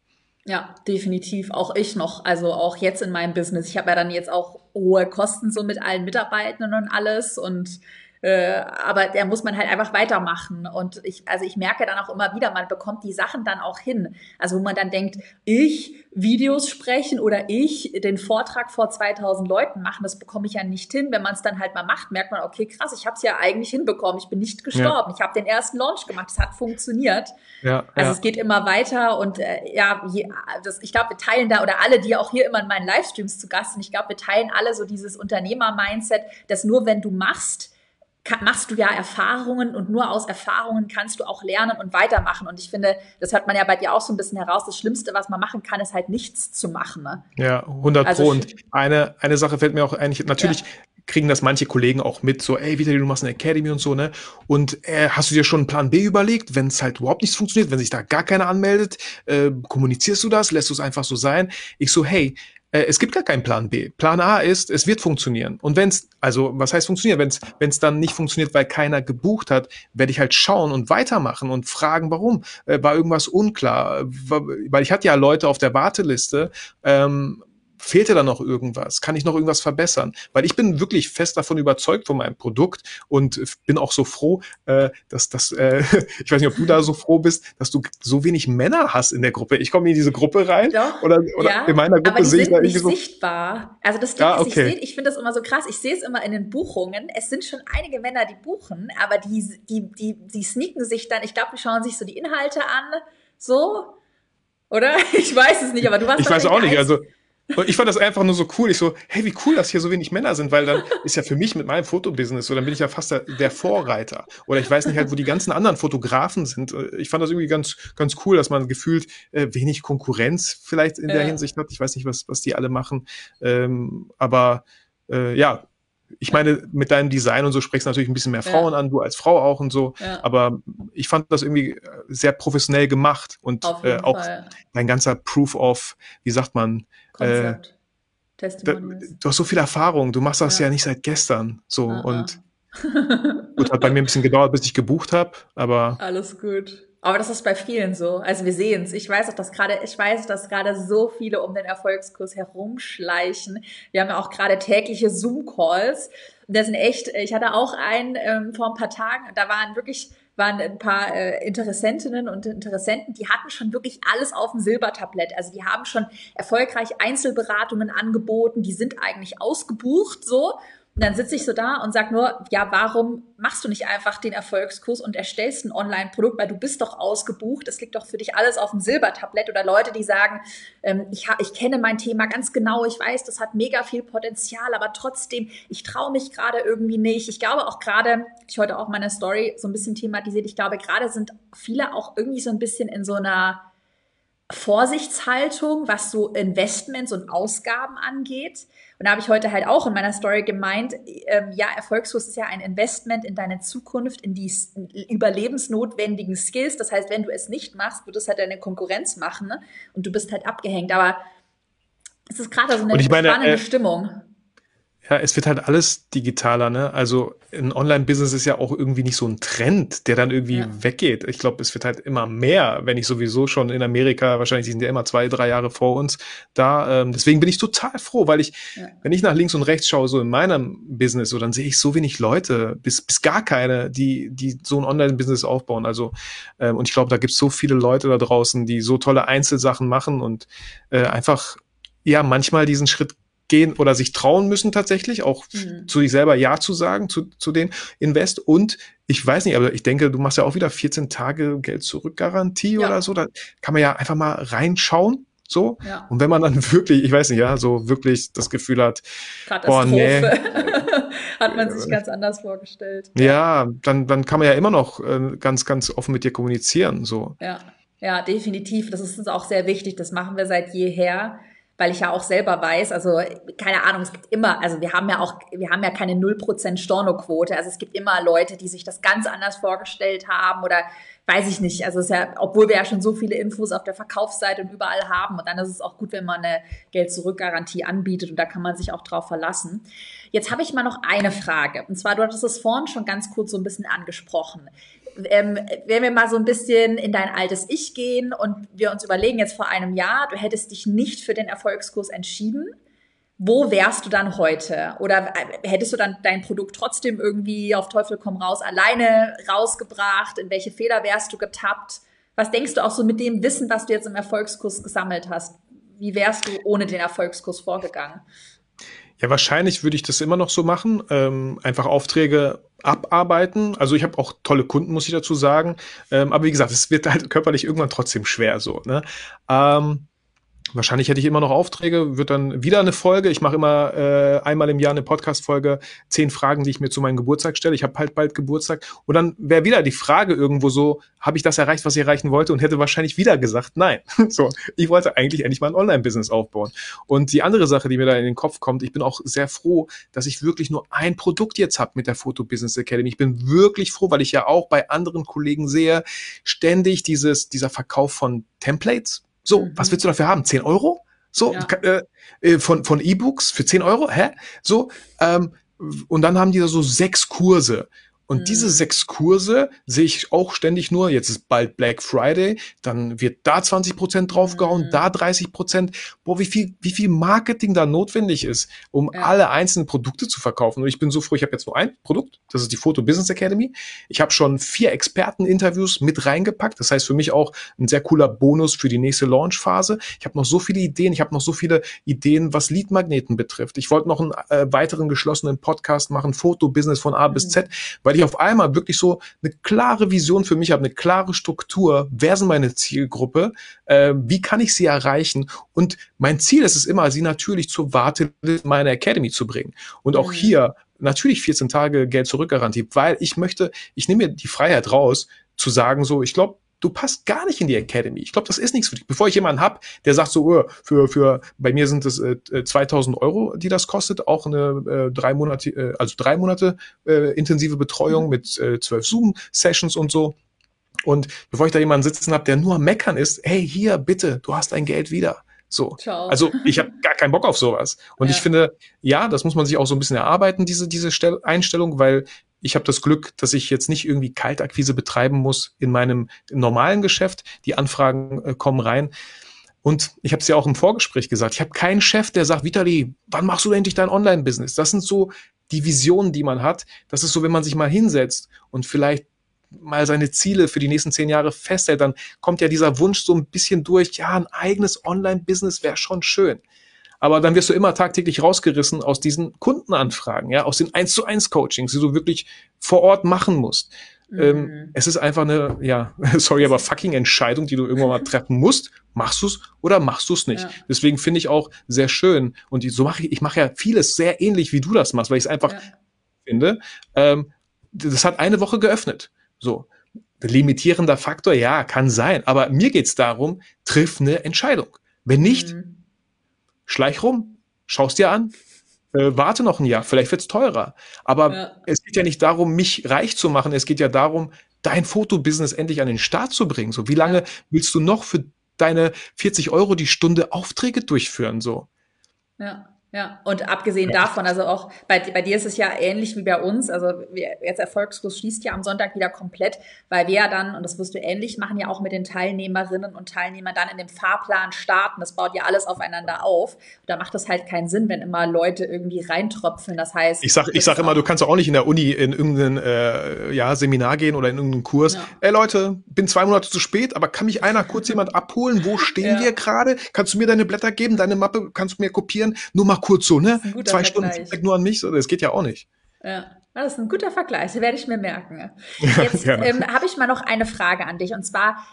Ja, definitiv. Auch ich noch. Also auch jetzt in meinem Business. Ich habe ja dann jetzt auch hohe Kosten so mit allen Mitarbeitenden und alles und äh, aber da muss man halt einfach weitermachen. Und ich, also ich merke dann auch immer wieder, man bekommt die Sachen dann auch hin. Also wo man dann denkt, ich Videos sprechen oder ich den Vortrag vor 2000 Leuten machen, das bekomme ich ja nicht hin. Wenn man es dann halt mal macht, merkt man, okay, krass, ich habe es ja eigentlich hinbekommen. Ich bin nicht gestorben. Ja. Ich habe den ersten Launch gemacht. Es hat funktioniert. Ja, also ja. es geht immer weiter und äh, ja, je, das, ich glaube, wir teilen da oder alle, die auch hier immer in meinen Livestreams zu Gast sind, ich glaube, wir teilen alle so dieses Unternehmer-Mindset, dass nur wenn du machst, machst du ja Erfahrungen und nur aus Erfahrungen kannst du auch lernen und weitermachen. Und ich finde, das hört man ja bei dir auch so ein bisschen heraus. Das Schlimmste, was man machen kann, ist halt nichts zu machen. Ne? Ja, 100 also Pro. Und eine, eine Sache fällt mir auch eigentlich, natürlich ja. kriegen das manche Kollegen auch mit, so, ey, Vitali, du machst eine Academy und so, ne? Und äh, hast du dir schon einen Plan B überlegt, wenn es halt überhaupt nichts funktioniert, wenn sich da gar keiner anmeldet, äh, kommunizierst du das, lässt du es einfach so sein? Ich so, hey, äh, es gibt gar keinen Plan B. Plan A ist, es wird funktionieren. Und wenn es, also was heißt funktionieren? Wenn es dann nicht funktioniert, weil keiner gebucht hat, werde ich halt schauen und weitermachen und fragen, warum. Äh, war irgendwas unklar? Weil ich hatte ja Leute auf der Warteliste, ähm, fehlte da noch irgendwas? Kann ich noch irgendwas verbessern? Weil ich bin wirklich fest davon überzeugt von meinem Produkt und bin auch so froh, äh, dass das, äh, ich weiß nicht, ob du da so froh bist, dass du so wenig Männer hast in der Gruppe. Ich komme in diese Gruppe rein Doch, oder, oder ja, in meiner Gruppe sehe ich da irgendwie so sichtbar. Also das Ding ja, okay. ist, ich, ich finde das immer so krass. Ich sehe es immer in den Buchungen. Es sind schon einige Männer, die buchen, aber die, die, die, die sneaken sich dann. Ich glaube, die schauen sich so die Inhalte an, so. Oder? Ich weiß es nicht, aber du warst Ich weiß auch nicht. Also und ich fand das einfach nur so cool. Ich so, hey, wie cool, dass hier so wenig Männer sind, weil dann ist ja für mich mit meinem Fotobusiness so, dann bin ich ja fast der, der, Vorreiter. Oder ich weiß nicht halt, wo die ganzen anderen Fotografen sind. Ich fand das irgendwie ganz, ganz cool, dass man gefühlt äh, wenig Konkurrenz vielleicht in ja. der Hinsicht hat. Ich weiß nicht, was, was die alle machen. Ähm, aber äh, ja, ich meine, mit deinem Design und so sprichst du natürlich ein bisschen mehr Frauen ja. an, du als Frau auch und so. Ja. Aber ich fand das irgendwie äh, sehr professionell gemacht und äh, auch Fall. dein ganzer Proof of, wie sagt man, Konzept. Äh, du hast so viel Erfahrung, du machst das ja, ja nicht seit gestern. So Aha. und gut, hat bei mir ein bisschen gedauert, bis ich gebucht habe, aber. Alles gut. Aber das ist bei vielen so. Also wir sehen es. Ich weiß auch, dass gerade, ich weiß, dass gerade so viele um den Erfolgskurs herumschleichen. Wir haben ja auch gerade tägliche Zoom-Calls. Das sind echt, ich hatte auch einen ähm, vor ein paar Tagen, da waren wirklich, waren ein paar äh, Interessentinnen und Interessenten, die hatten schon wirklich alles auf dem Silbertablett. Also die haben schon erfolgreich Einzelberatungen angeboten, die sind eigentlich ausgebucht so. Und dann sitze ich so da und sag nur, ja, warum machst du nicht einfach den Erfolgskurs und erstellst ein Online-Produkt, weil du bist doch ausgebucht, es liegt doch für dich alles auf dem Silbertablett. Oder Leute, die sagen, ähm, ich, ich kenne mein Thema ganz genau, ich weiß, das hat mega viel Potenzial, aber trotzdem, ich traue mich gerade irgendwie nicht. Ich glaube auch gerade, ich heute auch meine Story so ein bisschen thematisiert, ich glaube gerade sind viele auch irgendwie so ein bisschen in so einer Vorsichtshaltung, was so Investments und Ausgaben angeht. Und da habe ich heute halt auch in meiner Story gemeint, ähm, ja, Erfolgslos ist ja ein Investment in deine Zukunft, in die überlebensnotwendigen Skills. Das heißt, wenn du es nicht machst, wird es halt deine Konkurrenz machen ne? und du bist halt abgehängt. Aber es ist gerade so eine meine, spannende äh, Stimmung. Ja, es wird halt alles digitaler, ne? Also ein Online-Business ist ja auch irgendwie nicht so ein Trend, der dann irgendwie ja. weggeht. Ich glaube, es wird halt immer mehr, wenn ich sowieso schon in Amerika, wahrscheinlich sind ja immer zwei, drei Jahre vor uns da. Ähm, deswegen bin ich total froh, weil ich, ja. wenn ich nach links und rechts schaue, so in meinem Business, so dann sehe ich so wenig Leute, bis, bis gar keine, die, die so ein Online-Business aufbauen. Also, ähm, und ich glaube, da gibt es so viele Leute da draußen, die so tolle Einzelsachen machen und äh, einfach ja manchmal diesen Schritt gehen oder sich trauen müssen tatsächlich, auch mhm. zu sich selber Ja zu sagen, zu, zu den Invest. Und ich weiß nicht, aber ich denke, du machst ja auch wieder 14 Tage Geld zurück Garantie ja. oder so. Da kann man ja einfach mal reinschauen. So. Ja. Und wenn man dann wirklich, ich weiß nicht, ja, so wirklich das Gefühl hat, boah, nee. hat man sich ganz anders vorgestellt. Ja, dann, dann kann man ja immer noch äh, ganz, ganz offen mit dir kommunizieren. So. Ja. Ja, definitiv. Das ist uns auch sehr wichtig. Das machen wir seit jeher weil ich ja auch selber weiß, also keine Ahnung, es gibt immer, also wir haben ja auch, wir haben ja keine 0% Stornoquote, also es gibt immer Leute, die sich das ganz anders vorgestellt haben oder weiß ich nicht, also es ist ja, obwohl wir ja schon so viele Infos auf der Verkaufsseite und überall haben und dann ist es auch gut, wenn man eine Geld-Zurück-Garantie anbietet und da kann man sich auch drauf verlassen. Jetzt habe ich mal noch eine Frage. Und zwar, du hattest es vorhin schon ganz kurz so ein bisschen angesprochen ähm, wenn wir mal so ein bisschen in dein altes Ich gehen und wir uns überlegen, jetzt vor einem Jahr, du hättest dich nicht für den Erfolgskurs entschieden, wo wärst du dann heute? Oder äh, hättest du dann dein Produkt trotzdem irgendwie auf Teufel komm raus alleine rausgebracht? In welche Fehler wärst du getappt? Was denkst du auch so mit dem Wissen, was du jetzt im Erfolgskurs gesammelt hast? Wie wärst du ohne den Erfolgskurs vorgegangen? Ja, wahrscheinlich würde ich das immer noch so machen. Ähm, einfach Aufträge abarbeiten. Also ich habe auch tolle Kunden, muss ich dazu sagen. Ähm, aber wie gesagt, es wird halt körperlich irgendwann trotzdem schwer so. Ne? Ähm, Wahrscheinlich hätte ich immer noch Aufträge, wird dann wieder eine Folge. Ich mache immer äh, einmal im Jahr eine Podcast-Folge, zehn Fragen, die ich mir zu meinem Geburtstag stelle. Ich habe halt bald Geburtstag. Und dann wäre wieder die Frage irgendwo so, habe ich das erreicht, was ich erreichen wollte? Und hätte wahrscheinlich wieder gesagt, nein. so, ich wollte eigentlich endlich mal ein Online-Business aufbauen. Und die andere Sache, die mir da in den Kopf kommt, ich bin auch sehr froh, dass ich wirklich nur ein Produkt jetzt habe mit der Photo Business Academy. Ich bin wirklich froh, weil ich ja auch bei anderen Kollegen sehe, ständig dieses, dieser Verkauf von Templates so, mhm. was willst du dafür haben? 10 Euro? So, ja. äh, äh von, von E-Books für 10 Euro? Hä? So, ähm, und dann haben die da so sechs Kurse. Und mhm. diese sechs Kurse sehe ich auch ständig nur, jetzt ist bald Black Friday, dann wird da 20 Prozent draufgehauen, mhm. da 30 Prozent. Boah, wie viel, wie viel Marketing da notwendig ist, um ja. alle einzelnen Produkte zu verkaufen. Und ich bin so froh, ich habe jetzt nur ein Produkt, das ist die Photo Business Academy. Ich habe schon vier Experteninterviews mit reingepackt. Das heißt für mich auch ein sehr cooler Bonus für die nächste Launchphase. Ich habe noch so viele Ideen, ich habe noch so viele Ideen, was Leadmagneten betrifft. Ich wollte noch einen äh, weiteren geschlossenen Podcast machen, Foto Business von A bis mhm. Z, weil ich ich auf einmal wirklich so eine klare Vision für mich habe, eine klare Struktur. Wer sind meine Zielgruppe? Äh, wie kann ich sie erreichen? Und mein Ziel ist es immer, sie natürlich zur Warteliste meiner Academy zu bringen. Und auch mhm. hier natürlich 14 Tage Geld zurückgarantie, weil ich möchte, ich nehme mir die Freiheit raus, zu sagen so, ich glaube, du passt gar nicht in die Academy. Ich glaube, das ist nichts für dich. Bevor ich jemanden hab, der sagt so, oh, für, für, bei mir sind es äh, 2000 äh, Euro, die das kostet, auch eine äh, drei Monate, äh, also drei Monate äh, intensive Betreuung mit äh, zwölf Zoom-Sessions und so. Und bevor ich da jemanden sitzen habe, der nur am Meckern ist, hey, hier, bitte, du hast dein Geld wieder. So. Ciao. Also ich habe gar keinen Bock auf sowas. Und ja. ich finde, ja, das muss man sich auch so ein bisschen erarbeiten, diese, diese Einstellung, weil ich habe das Glück, dass ich jetzt nicht irgendwie Kaltakquise betreiben muss in meinem normalen Geschäft. Die Anfragen äh, kommen rein. Und ich habe es ja auch im Vorgespräch gesagt, ich habe keinen Chef, der sagt, Vitali, wann machst du endlich dein Online-Business? Das sind so die Visionen, die man hat. Das ist so, wenn man sich mal hinsetzt und vielleicht mal seine Ziele für die nächsten zehn Jahre festhält, dann kommt ja dieser Wunsch so ein bisschen durch, ja, ein eigenes Online-Business wäre schon schön. Aber dann wirst du immer tagtäglich rausgerissen aus diesen Kundenanfragen, ja, aus den 1 zu 1 Coachings, die du wirklich vor Ort machen musst. Ähm, mhm. Ähm, es ist einfach eine, ja, sorry, aber fucking Entscheidung, die du irgendwann mal treffen musst. Machst du's oder machst du's nicht? Ja. Deswegen finde ich auch sehr schön und so mache ich, ich mache ja vieles sehr ähnlich, wie du das machst, weil ich es einfach ja. finde. Ähm, das hat eine Woche geöffnet. So. Limitierender Faktor, ja, kann sein. Aber mir geht's darum, triff eine Entscheidung. Wenn nicht, mhm schleich rum, schaust dir an, äh, warte noch ein Jahr, vielleicht wird's teurer. Aber ja. es geht ja nicht darum, mich reich zu machen, es geht ja darum, dein Fotobusiness endlich an den Start zu bringen. So, wie lange willst du noch für deine 40 Euro die Stunde Aufträge durchführen? So. Ja. Ja, und abgesehen ja. davon, also auch bei, bei dir ist es ja ähnlich wie bei uns. Also wir, jetzt Erfolgskurs schließt ja am Sonntag wieder komplett, weil wir ja dann, und das wirst du ähnlich machen, ja auch mit den Teilnehmerinnen und Teilnehmern dann in dem Fahrplan starten. Das baut ja alles aufeinander auf. Und da macht es halt keinen Sinn, wenn immer Leute irgendwie reintröpfeln. Das heißt. Ich sag, ich sag immer, du kannst auch nicht in der Uni in irgendein äh, ja, Seminar gehen oder in irgendeinen Kurs. Ja. Ey Leute, bin zwei Monate zu spät, aber kann mich einer kurz jemand abholen? Wo stehen ja. wir gerade? Kannst du mir deine Blätter geben, deine Mappe, kannst du mir kopieren? Nur mal kurz so, ne? Zwei Vergleich. Stunden Feedback nur an mich, so, das geht ja auch nicht. Ja. Das ist ein guter Vergleich, werde ich mir merken. Jetzt ähm, habe ich mal noch eine Frage an dich und zwar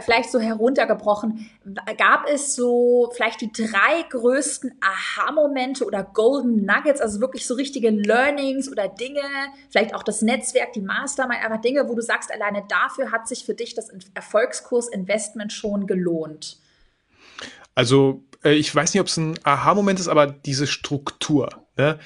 vielleicht so heruntergebrochen, gab es so vielleicht die drei größten Aha-Momente oder Golden Nuggets, also wirklich so richtige Learnings oder Dinge, vielleicht auch das Netzwerk, die Mastermind, einfach Dinge, wo du sagst, alleine dafür hat sich für dich das Erfolgskurs Investment schon gelohnt? Also ich weiß nicht, ob es ein Aha-Moment ist, aber diese Struktur. Ne?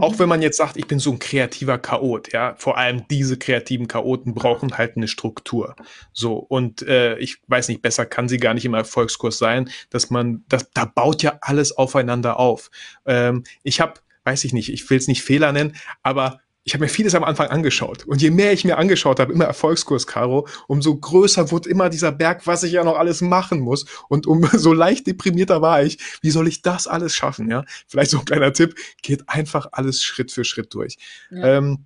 Auch mhm. wenn man jetzt sagt, ich bin so ein kreativer Chaot, ja, vor allem diese kreativen Chaoten brauchen halt eine Struktur. So, und äh, ich weiß nicht, besser kann sie gar nicht im Erfolgskurs sein, dass man, das, da baut ja alles aufeinander auf. Ähm, ich habe, weiß ich nicht, ich will es nicht Fehler nennen, aber ich habe mir vieles am Anfang angeschaut. Und je mehr ich mir angeschaut habe, immer Erfolgskurs, Caro, umso größer wurde immer dieser Berg, was ich ja noch alles machen muss. Und umso leicht deprimierter war ich, wie soll ich das alles schaffen? Ja, vielleicht so ein kleiner Tipp, geht einfach alles Schritt für Schritt durch. Ja. Ähm,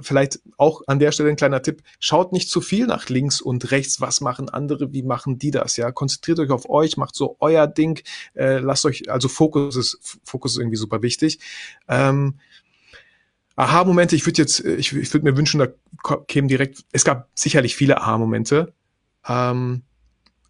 vielleicht auch an der Stelle ein kleiner Tipp. Schaut nicht zu viel nach links und rechts. Was machen andere? Wie machen die das? Ja, konzentriert euch auf euch, macht so euer Ding. Äh, lasst euch, also Fokus ist, Fokus ist irgendwie super wichtig. Ähm, Aha-Momente, ich würde jetzt, ich, ich würde mir wünschen, da kämen direkt, es gab sicherlich viele Aha-Momente. Ähm,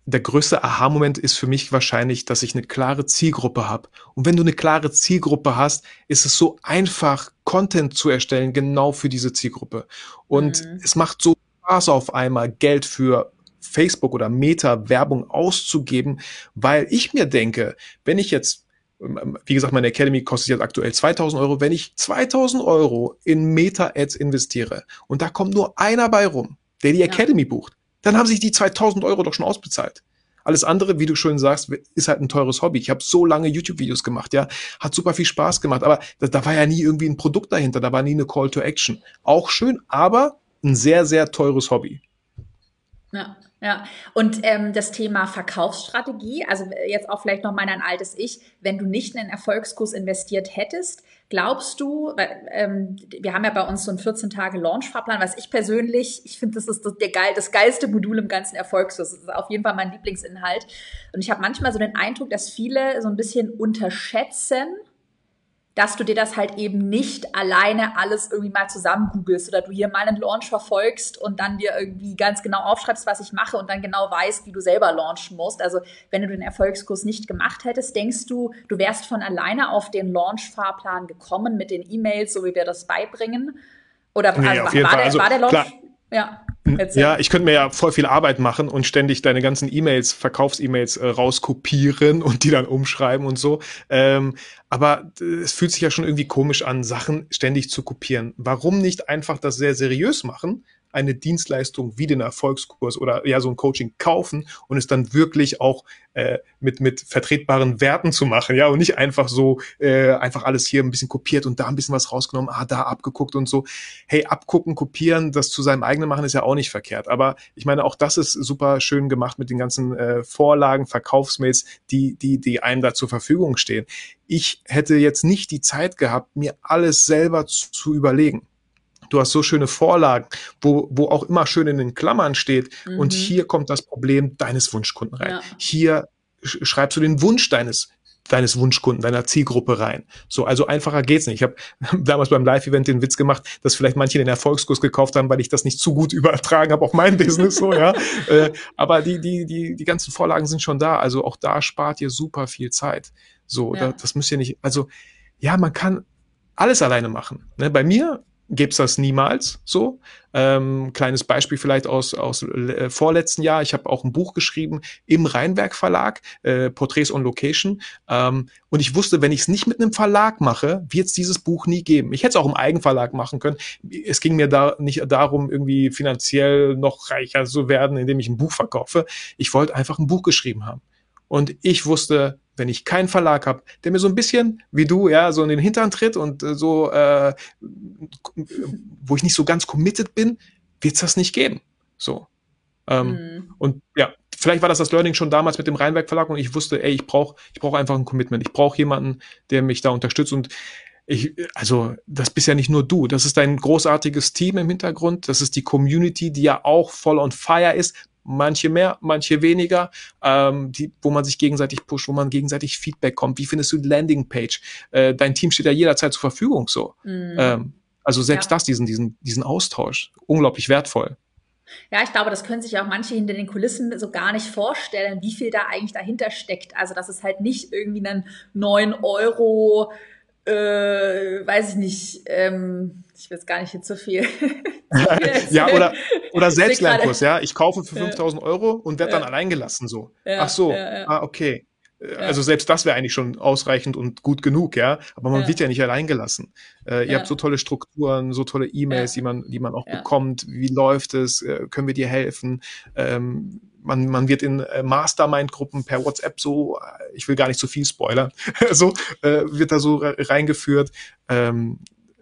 der größte Aha-Moment ist für mich wahrscheinlich, dass ich eine klare Zielgruppe habe. Und wenn du eine klare Zielgruppe hast, ist es so einfach, Content zu erstellen, genau für diese Zielgruppe. Und mhm. es macht so Spaß auf einmal, Geld für Facebook oder Meta Werbung auszugeben, weil ich mir denke, wenn ich jetzt wie gesagt, meine Academy kostet jetzt aktuell 2000 Euro. Wenn ich 2000 Euro in Meta-Ads investiere und da kommt nur einer bei rum, der die Academy ja. bucht, dann haben sich die 2000 Euro doch schon ausbezahlt. Alles andere, wie du schon sagst, ist halt ein teures Hobby. Ich habe so lange YouTube-Videos gemacht, ja, hat super viel Spaß gemacht, aber da, da war ja nie irgendwie ein Produkt dahinter, da war nie eine Call to Action. Auch schön, aber ein sehr, sehr teures Hobby. Ja. Ja, und ähm, das Thema Verkaufsstrategie, also jetzt auch vielleicht noch mal ein altes Ich, wenn du nicht in einen Erfolgskurs investiert hättest, glaubst du, ähm, wir haben ja bei uns so einen 14-Tage-Launch-Fahrplan, was ich persönlich, ich finde, das ist das, der geil, das geilste Modul im ganzen Erfolgskurs. Das ist auf jeden Fall mein Lieblingsinhalt. Und ich habe manchmal so den Eindruck, dass viele so ein bisschen unterschätzen, dass du dir das halt eben nicht alleine alles irgendwie mal zusammen googelst oder du hier mal einen Launch verfolgst und dann dir irgendwie ganz genau aufschreibst, was ich mache und dann genau weißt, wie du selber launchen musst. Also wenn du den Erfolgskurs nicht gemacht hättest, denkst du, du wärst von alleine auf den Launch-Fahrplan gekommen mit den E-Mails, so wie wir das beibringen? Oder nee, also, war, der, also, war der Launch? Klar. Ja. Erzähl. Ja, ich könnte mir ja voll viel Arbeit machen und ständig deine ganzen E-Mails, Verkaufs-E-Mails äh, rauskopieren und die dann umschreiben und so. Ähm, aber äh, es fühlt sich ja schon irgendwie komisch an, Sachen ständig zu kopieren. Warum nicht einfach das sehr seriös machen? Eine Dienstleistung wie den Erfolgskurs oder ja so ein Coaching kaufen und es dann wirklich auch äh, mit mit vertretbaren Werten zu machen, ja und nicht einfach so äh, einfach alles hier ein bisschen kopiert und da ein bisschen was rausgenommen, ah da abgeguckt und so. Hey, abgucken, kopieren, das zu seinem eigenen machen ist ja auch nicht verkehrt. Aber ich meine auch das ist super schön gemacht mit den ganzen äh, Vorlagen, Verkaufsmails, die die die einem da zur Verfügung stehen. Ich hätte jetzt nicht die Zeit gehabt, mir alles selber zu, zu überlegen du hast so schöne Vorlagen, wo, wo auch immer schön in den Klammern steht. Mhm. Und hier kommt das Problem deines Wunschkunden rein. Ja. Hier schreibst du den Wunsch deines deines Wunschkunden, deiner Zielgruppe rein. So, also einfacher geht's nicht. Ich habe damals beim Live-Event den Witz gemacht, dass vielleicht manche den Erfolgskurs gekauft haben, weil ich das nicht zu gut übertragen habe auf mein Business, so ja. äh, aber die die die die ganzen Vorlagen sind schon da. Also auch da spart ihr super viel Zeit. So, ja. da, das müsst ihr nicht. Also ja, man kann alles alleine machen. Ne? Bei mir gäbe es das niemals so. Ähm, kleines Beispiel vielleicht aus, aus äh, vorletzten Jahr. Ich habe auch ein Buch geschrieben im Rheinwerk Verlag, äh, Portraits on Location. Ähm, und ich wusste, wenn ich es nicht mit einem Verlag mache, wird es dieses Buch nie geben. Ich hätte es auch im Eigenverlag machen können. Es ging mir da nicht darum, irgendwie finanziell noch reicher zu werden, indem ich ein Buch verkaufe. Ich wollte einfach ein Buch geschrieben haben. Und ich wusste, wenn ich keinen Verlag habe, der mir so ein bisschen wie du, ja, so in den Hintern tritt und äh, so, äh, wo ich nicht so ganz committed bin, wird es das nicht geben. So. Ähm, mhm. Und ja, vielleicht war das das Learning schon damals mit dem Rheinberg Verlag und ich wusste, ey, ich brauche ich brauch einfach ein Commitment. Ich brauche jemanden, der mich da unterstützt und ich, also das bist ja nicht nur du, das ist ein großartiges Team im Hintergrund, das ist die Community, die ja auch voll on fire ist, manche mehr, manche weniger, ähm, die, wo man sich gegenseitig pusht, wo man gegenseitig Feedback kommt. Wie findest du die Landingpage? Äh, dein Team steht ja jederzeit zur Verfügung so. Mhm. Ähm, also selbst ja. das, diesen, diesen, diesen Austausch, unglaublich wertvoll. Ja, ich glaube, das können sich auch manche hinter den Kulissen so gar nicht vorstellen, wie viel da eigentlich dahinter steckt. Also, dass es halt nicht irgendwie einen 9 Euro, äh, weiß ich nicht, ähm, ich will jetzt gar nicht jetzt so viel. ja, oder, oder Selbstlernkurs, ja. Ich kaufe für 5000 Euro und werde dann alleingelassen, so. Ach so, ah, okay. Also selbst das wäre eigentlich schon ausreichend und gut genug, ja. Aber man wird ja nicht alleingelassen. Äh, ihr habt so tolle Strukturen, so tolle E-Mails, die man, die man auch bekommt. Wie läuft es? Äh, können wir dir helfen? Ähm, man, man wird in äh, Mastermind-Gruppen per WhatsApp so, äh, ich will gar nicht zu viel spoilern, so äh, wird da so reingeführt. Ähm,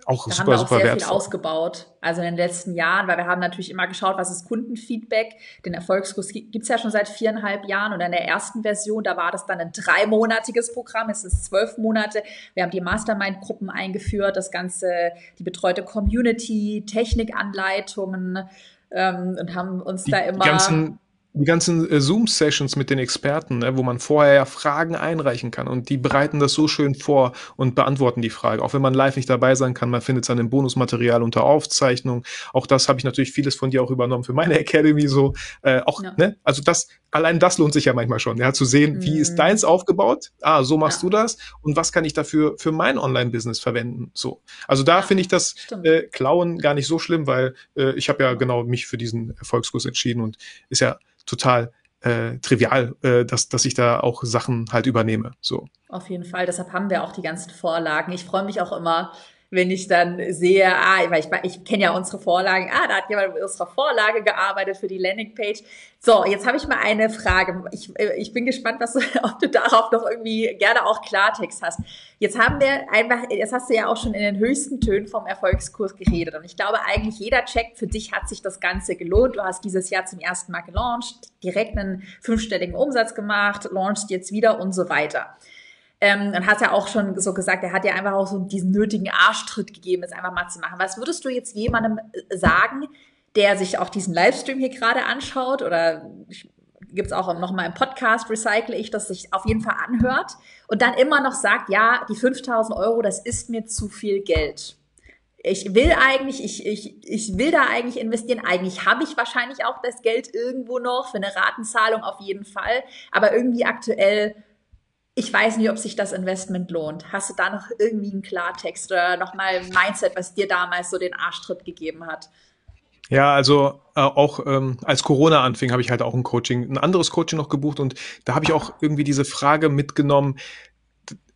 auch da super, haben wir auch super sehr wertvoll. viel ausgebaut. Also in den letzten Jahren, weil wir haben natürlich immer geschaut, was ist Kundenfeedback. Den Erfolgskurs gibt's ja schon seit viereinhalb Jahren und in der ersten Version, da war das dann ein dreimonatiges Programm, es ist zwölf Monate. Wir haben die Mastermind-Gruppen eingeführt, das Ganze, die betreute Community, Technikanleitungen ähm, und haben uns die da immer. Ganzen die ganzen äh, Zoom-Sessions mit den Experten, ne, wo man vorher ja Fragen einreichen kann und die bereiten das so schön vor und beantworten die Frage. Auch wenn man live nicht dabei sein kann, man findet es dann im Bonusmaterial unter Aufzeichnung. Auch das habe ich natürlich vieles von dir auch übernommen für meine Academy so. Äh, auch, ja. ne, also das, allein das lohnt sich ja manchmal schon, ja, zu sehen, mhm. wie ist mhm. deins aufgebaut? Ah, so machst ja. du das und was kann ich dafür für mein Online-Business verwenden? So. Also da ja, finde ich das äh, Klauen gar nicht so schlimm, weil äh, ich habe ja genau mich für diesen Erfolgskurs entschieden und ist ja total äh, trivial, äh, dass, dass ich da auch Sachen halt übernehme. So. Auf jeden Fall. Deshalb haben wir auch die ganzen Vorlagen. Ich freue mich auch immer, wenn ich dann sehe, ah, weil ich, ich kenne ja unsere Vorlagen, ah, da hat jemand mit unserer Vorlage gearbeitet für die Landingpage. So, jetzt habe ich mal eine Frage. Ich, äh, ich bin gespannt, was du, ob du darauf noch irgendwie gerne auch Klartext hast. Jetzt haben wir einfach, jetzt hast du ja auch schon in den höchsten Tönen vom Erfolgskurs geredet. Und ich glaube eigentlich jeder checkt, für dich hat sich das Ganze gelohnt. Du hast dieses Jahr zum ersten Mal gelauncht, direkt einen fünfstelligen Umsatz gemacht, launchst jetzt wieder und so weiter. Ähm, und hat ja auch schon so gesagt, er hat ja einfach auch so diesen nötigen Arschtritt gegeben, es einfach mal zu machen. Was würdest du jetzt jemandem äh, sagen, der sich auch diesen Livestream hier gerade anschaut oder gibt's auch noch mal im Podcast, recycle ich, dass sich auf jeden Fall anhört und dann immer noch sagt, ja, die 5000 Euro, das ist mir zu viel Geld. Ich will eigentlich, ich, ich, ich will da eigentlich investieren. Eigentlich habe ich wahrscheinlich auch das Geld irgendwo noch für eine Ratenzahlung auf jeden Fall. Aber irgendwie aktuell ich weiß nicht, ob sich das Investment lohnt. Hast du da noch irgendwie einen Klartext oder nochmal ein Mindset, was dir damals so den Arschtritt gegeben hat? Ja, also äh, auch ähm, als Corona anfing, habe ich halt auch ein Coaching, ein anderes Coaching noch gebucht und da habe ich auch irgendwie diese Frage mitgenommen,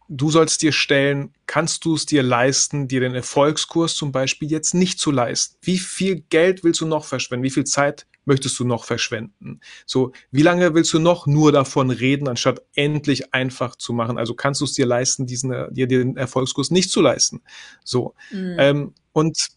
du sollst dir stellen, kannst du es dir leisten, dir den Erfolgskurs zum Beispiel jetzt nicht zu leisten? Wie viel Geld willst du noch verschwenden? Wie viel Zeit möchtest du noch verschwenden? So, wie lange willst du noch nur davon reden, anstatt endlich einfach zu machen? Also kannst du es dir leisten, diesen, dir den Erfolgskurs nicht zu leisten? So. Mhm. Ähm, und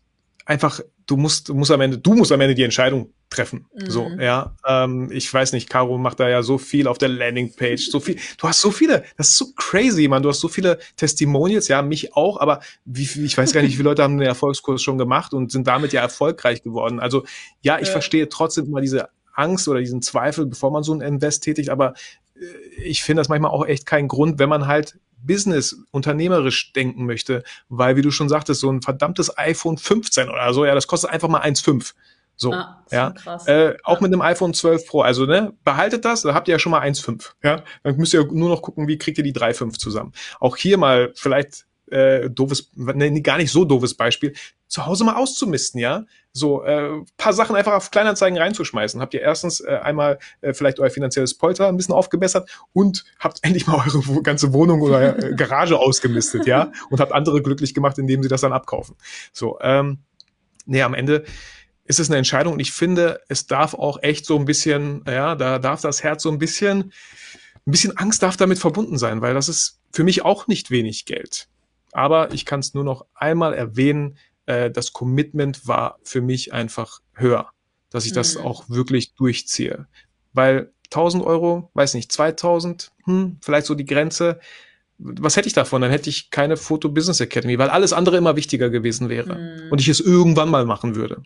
einfach, du musst, du musst am Ende, du musst am Ende die Entscheidung treffen. Mhm. So, ja. Ähm, ich weiß nicht, Caro macht da ja so viel auf der Landingpage, so viel. Du hast so viele, das ist so crazy, man. Du hast so viele Testimonials, ja, mich auch, aber wie, ich weiß gar nicht, wie viele Leute haben den Erfolgskurs schon gemacht und sind damit ja erfolgreich geworden. Also, ja, ich ja. verstehe trotzdem immer diese Angst oder diesen Zweifel, bevor man so ein Invest tätigt, aber äh, ich finde das manchmal auch echt kein Grund, wenn man halt Business, unternehmerisch denken möchte, weil, wie du schon sagtest, so ein verdammtes iPhone 15 oder so, ja, das kostet einfach mal 1,5. So, ah, ja. Äh, auch ja. mit einem iPhone 12 Pro. Also, ne, behaltet das, da habt ihr ja schon mal 1,5. Ja, dann müsst ihr nur noch gucken, wie kriegt ihr die 3,5 zusammen. Auch hier mal vielleicht äh, doofes, ne, gar nicht so doofes Beispiel, zu Hause mal auszumisten, ja. So äh, paar Sachen einfach auf Kleinanzeigen reinzuschmeißen. Habt ihr erstens äh, einmal äh, vielleicht euer finanzielles Polter ein bisschen aufgebessert und habt endlich mal eure ganze Wohnung oder äh, Garage ausgemistet, ja, und habt andere glücklich gemacht, indem sie das dann abkaufen. So, ähm, nee, am Ende ist es eine Entscheidung und ich finde, es darf auch echt so ein bisschen, ja, da darf das Herz so ein bisschen ein bisschen Angst darf damit verbunden sein, weil das ist für mich auch nicht wenig Geld. Aber ich kann es nur noch einmal erwähnen, äh, das Commitment war für mich einfach höher, dass ich das mhm. auch wirklich durchziehe. Weil 1000 Euro, weiß nicht, 2000, hm, vielleicht so die Grenze. Was hätte ich davon? Dann hätte ich keine Photo Business Academy, weil alles andere immer wichtiger gewesen wäre mhm. und ich es irgendwann mal machen würde.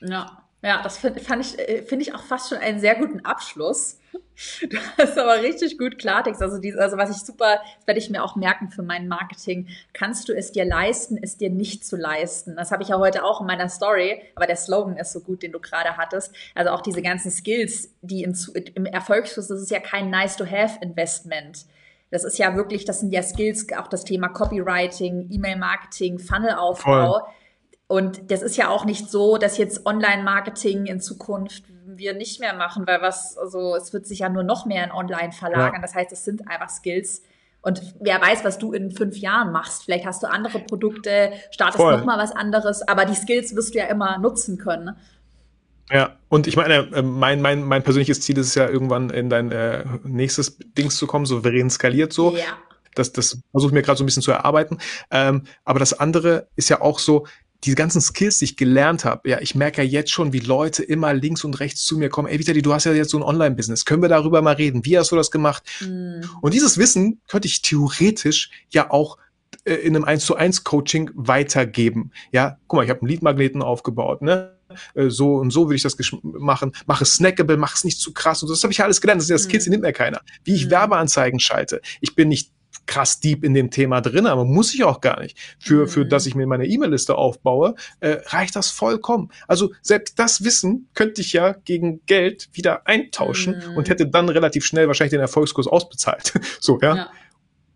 Ja, ja, das finde ich, äh, finde ich auch fast schon einen sehr guten Abschluss. Du hast aber richtig gut Klartext. Also, dies, also was ich super, das werde ich mir auch merken für mein Marketing. Kannst du es dir leisten, es dir nicht zu leisten? Das habe ich ja heute auch in meiner Story, aber der Slogan ist so gut, den du gerade hattest. Also auch diese ganzen Skills, die in, im Erfolgsschluss, das ist ja kein Nice-to-Have-Investment. Das ist ja wirklich, das sind ja Skills, auch das Thema Copywriting, E-Mail-Marketing, Funnelaufbau. Voll und das ist ja auch nicht so, dass jetzt Online-Marketing in Zukunft wir nicht mehr machen, weil was, also es wird sich ja nur noch mehr in Online verlagern. Ja. Das heißt, es sind einfach Skills. Und wer weiß, was du in fünf Jahren machst. Vielleicht hast du andere Produkte, startest Voll. noch mal was anderes, aber die Skills wirst du ja immer nutzen können. Ja, und ich meine, äh, mein, mein, mein persönliches Ziel ist es ja irgendwann in dein äh, nächstes Dings zu kommen, souverän skaliert so. Ja. Das, das versuche ich mir gerade so ein bisschen zu erarbeiten. Ähm, aber das andere ist ja auch so, diese ganzen Skills, die ich gelernt habe, ja, ich merke ja jetzt schon, wie Leute immer links und rechts zu mir kommen. Ey, Vitali, du hast ja jetzt so ein Online-Business. Können wir darüber mal reden? Wie hast du das gemacht? Mhm. Und dieses Wissen könnte ich theoretisch ja auch äh, in einem 1 zu 1 Coaching weitergeben. Ja, guck mal, ich habe einen Leadmagneten aufgebaut, ne? Äh, so und so würde ich das machen. Mach es snackable, mach es nicht zu krass. Und das habe ich ja alles gelernt. Das sind ja Skills, die mhm. nimmt mir keiner. Wie ich mhm. Werbeanzeigen schalte. Ich bin nicht krass deep in dem Thema drin, aber muss ich auch gar nicht. Für, mhm. für dass ich mir meine E-Mail-Liste aufbaue, äh, reicht das vollkommen. Also selbst das Wissen könnte ich ja gegen Geld wieder eintauschen mhm. und hätte dann relativ schnell wahrscheinlich den Erfolgskurs ausbezahlt. so, ja. ja.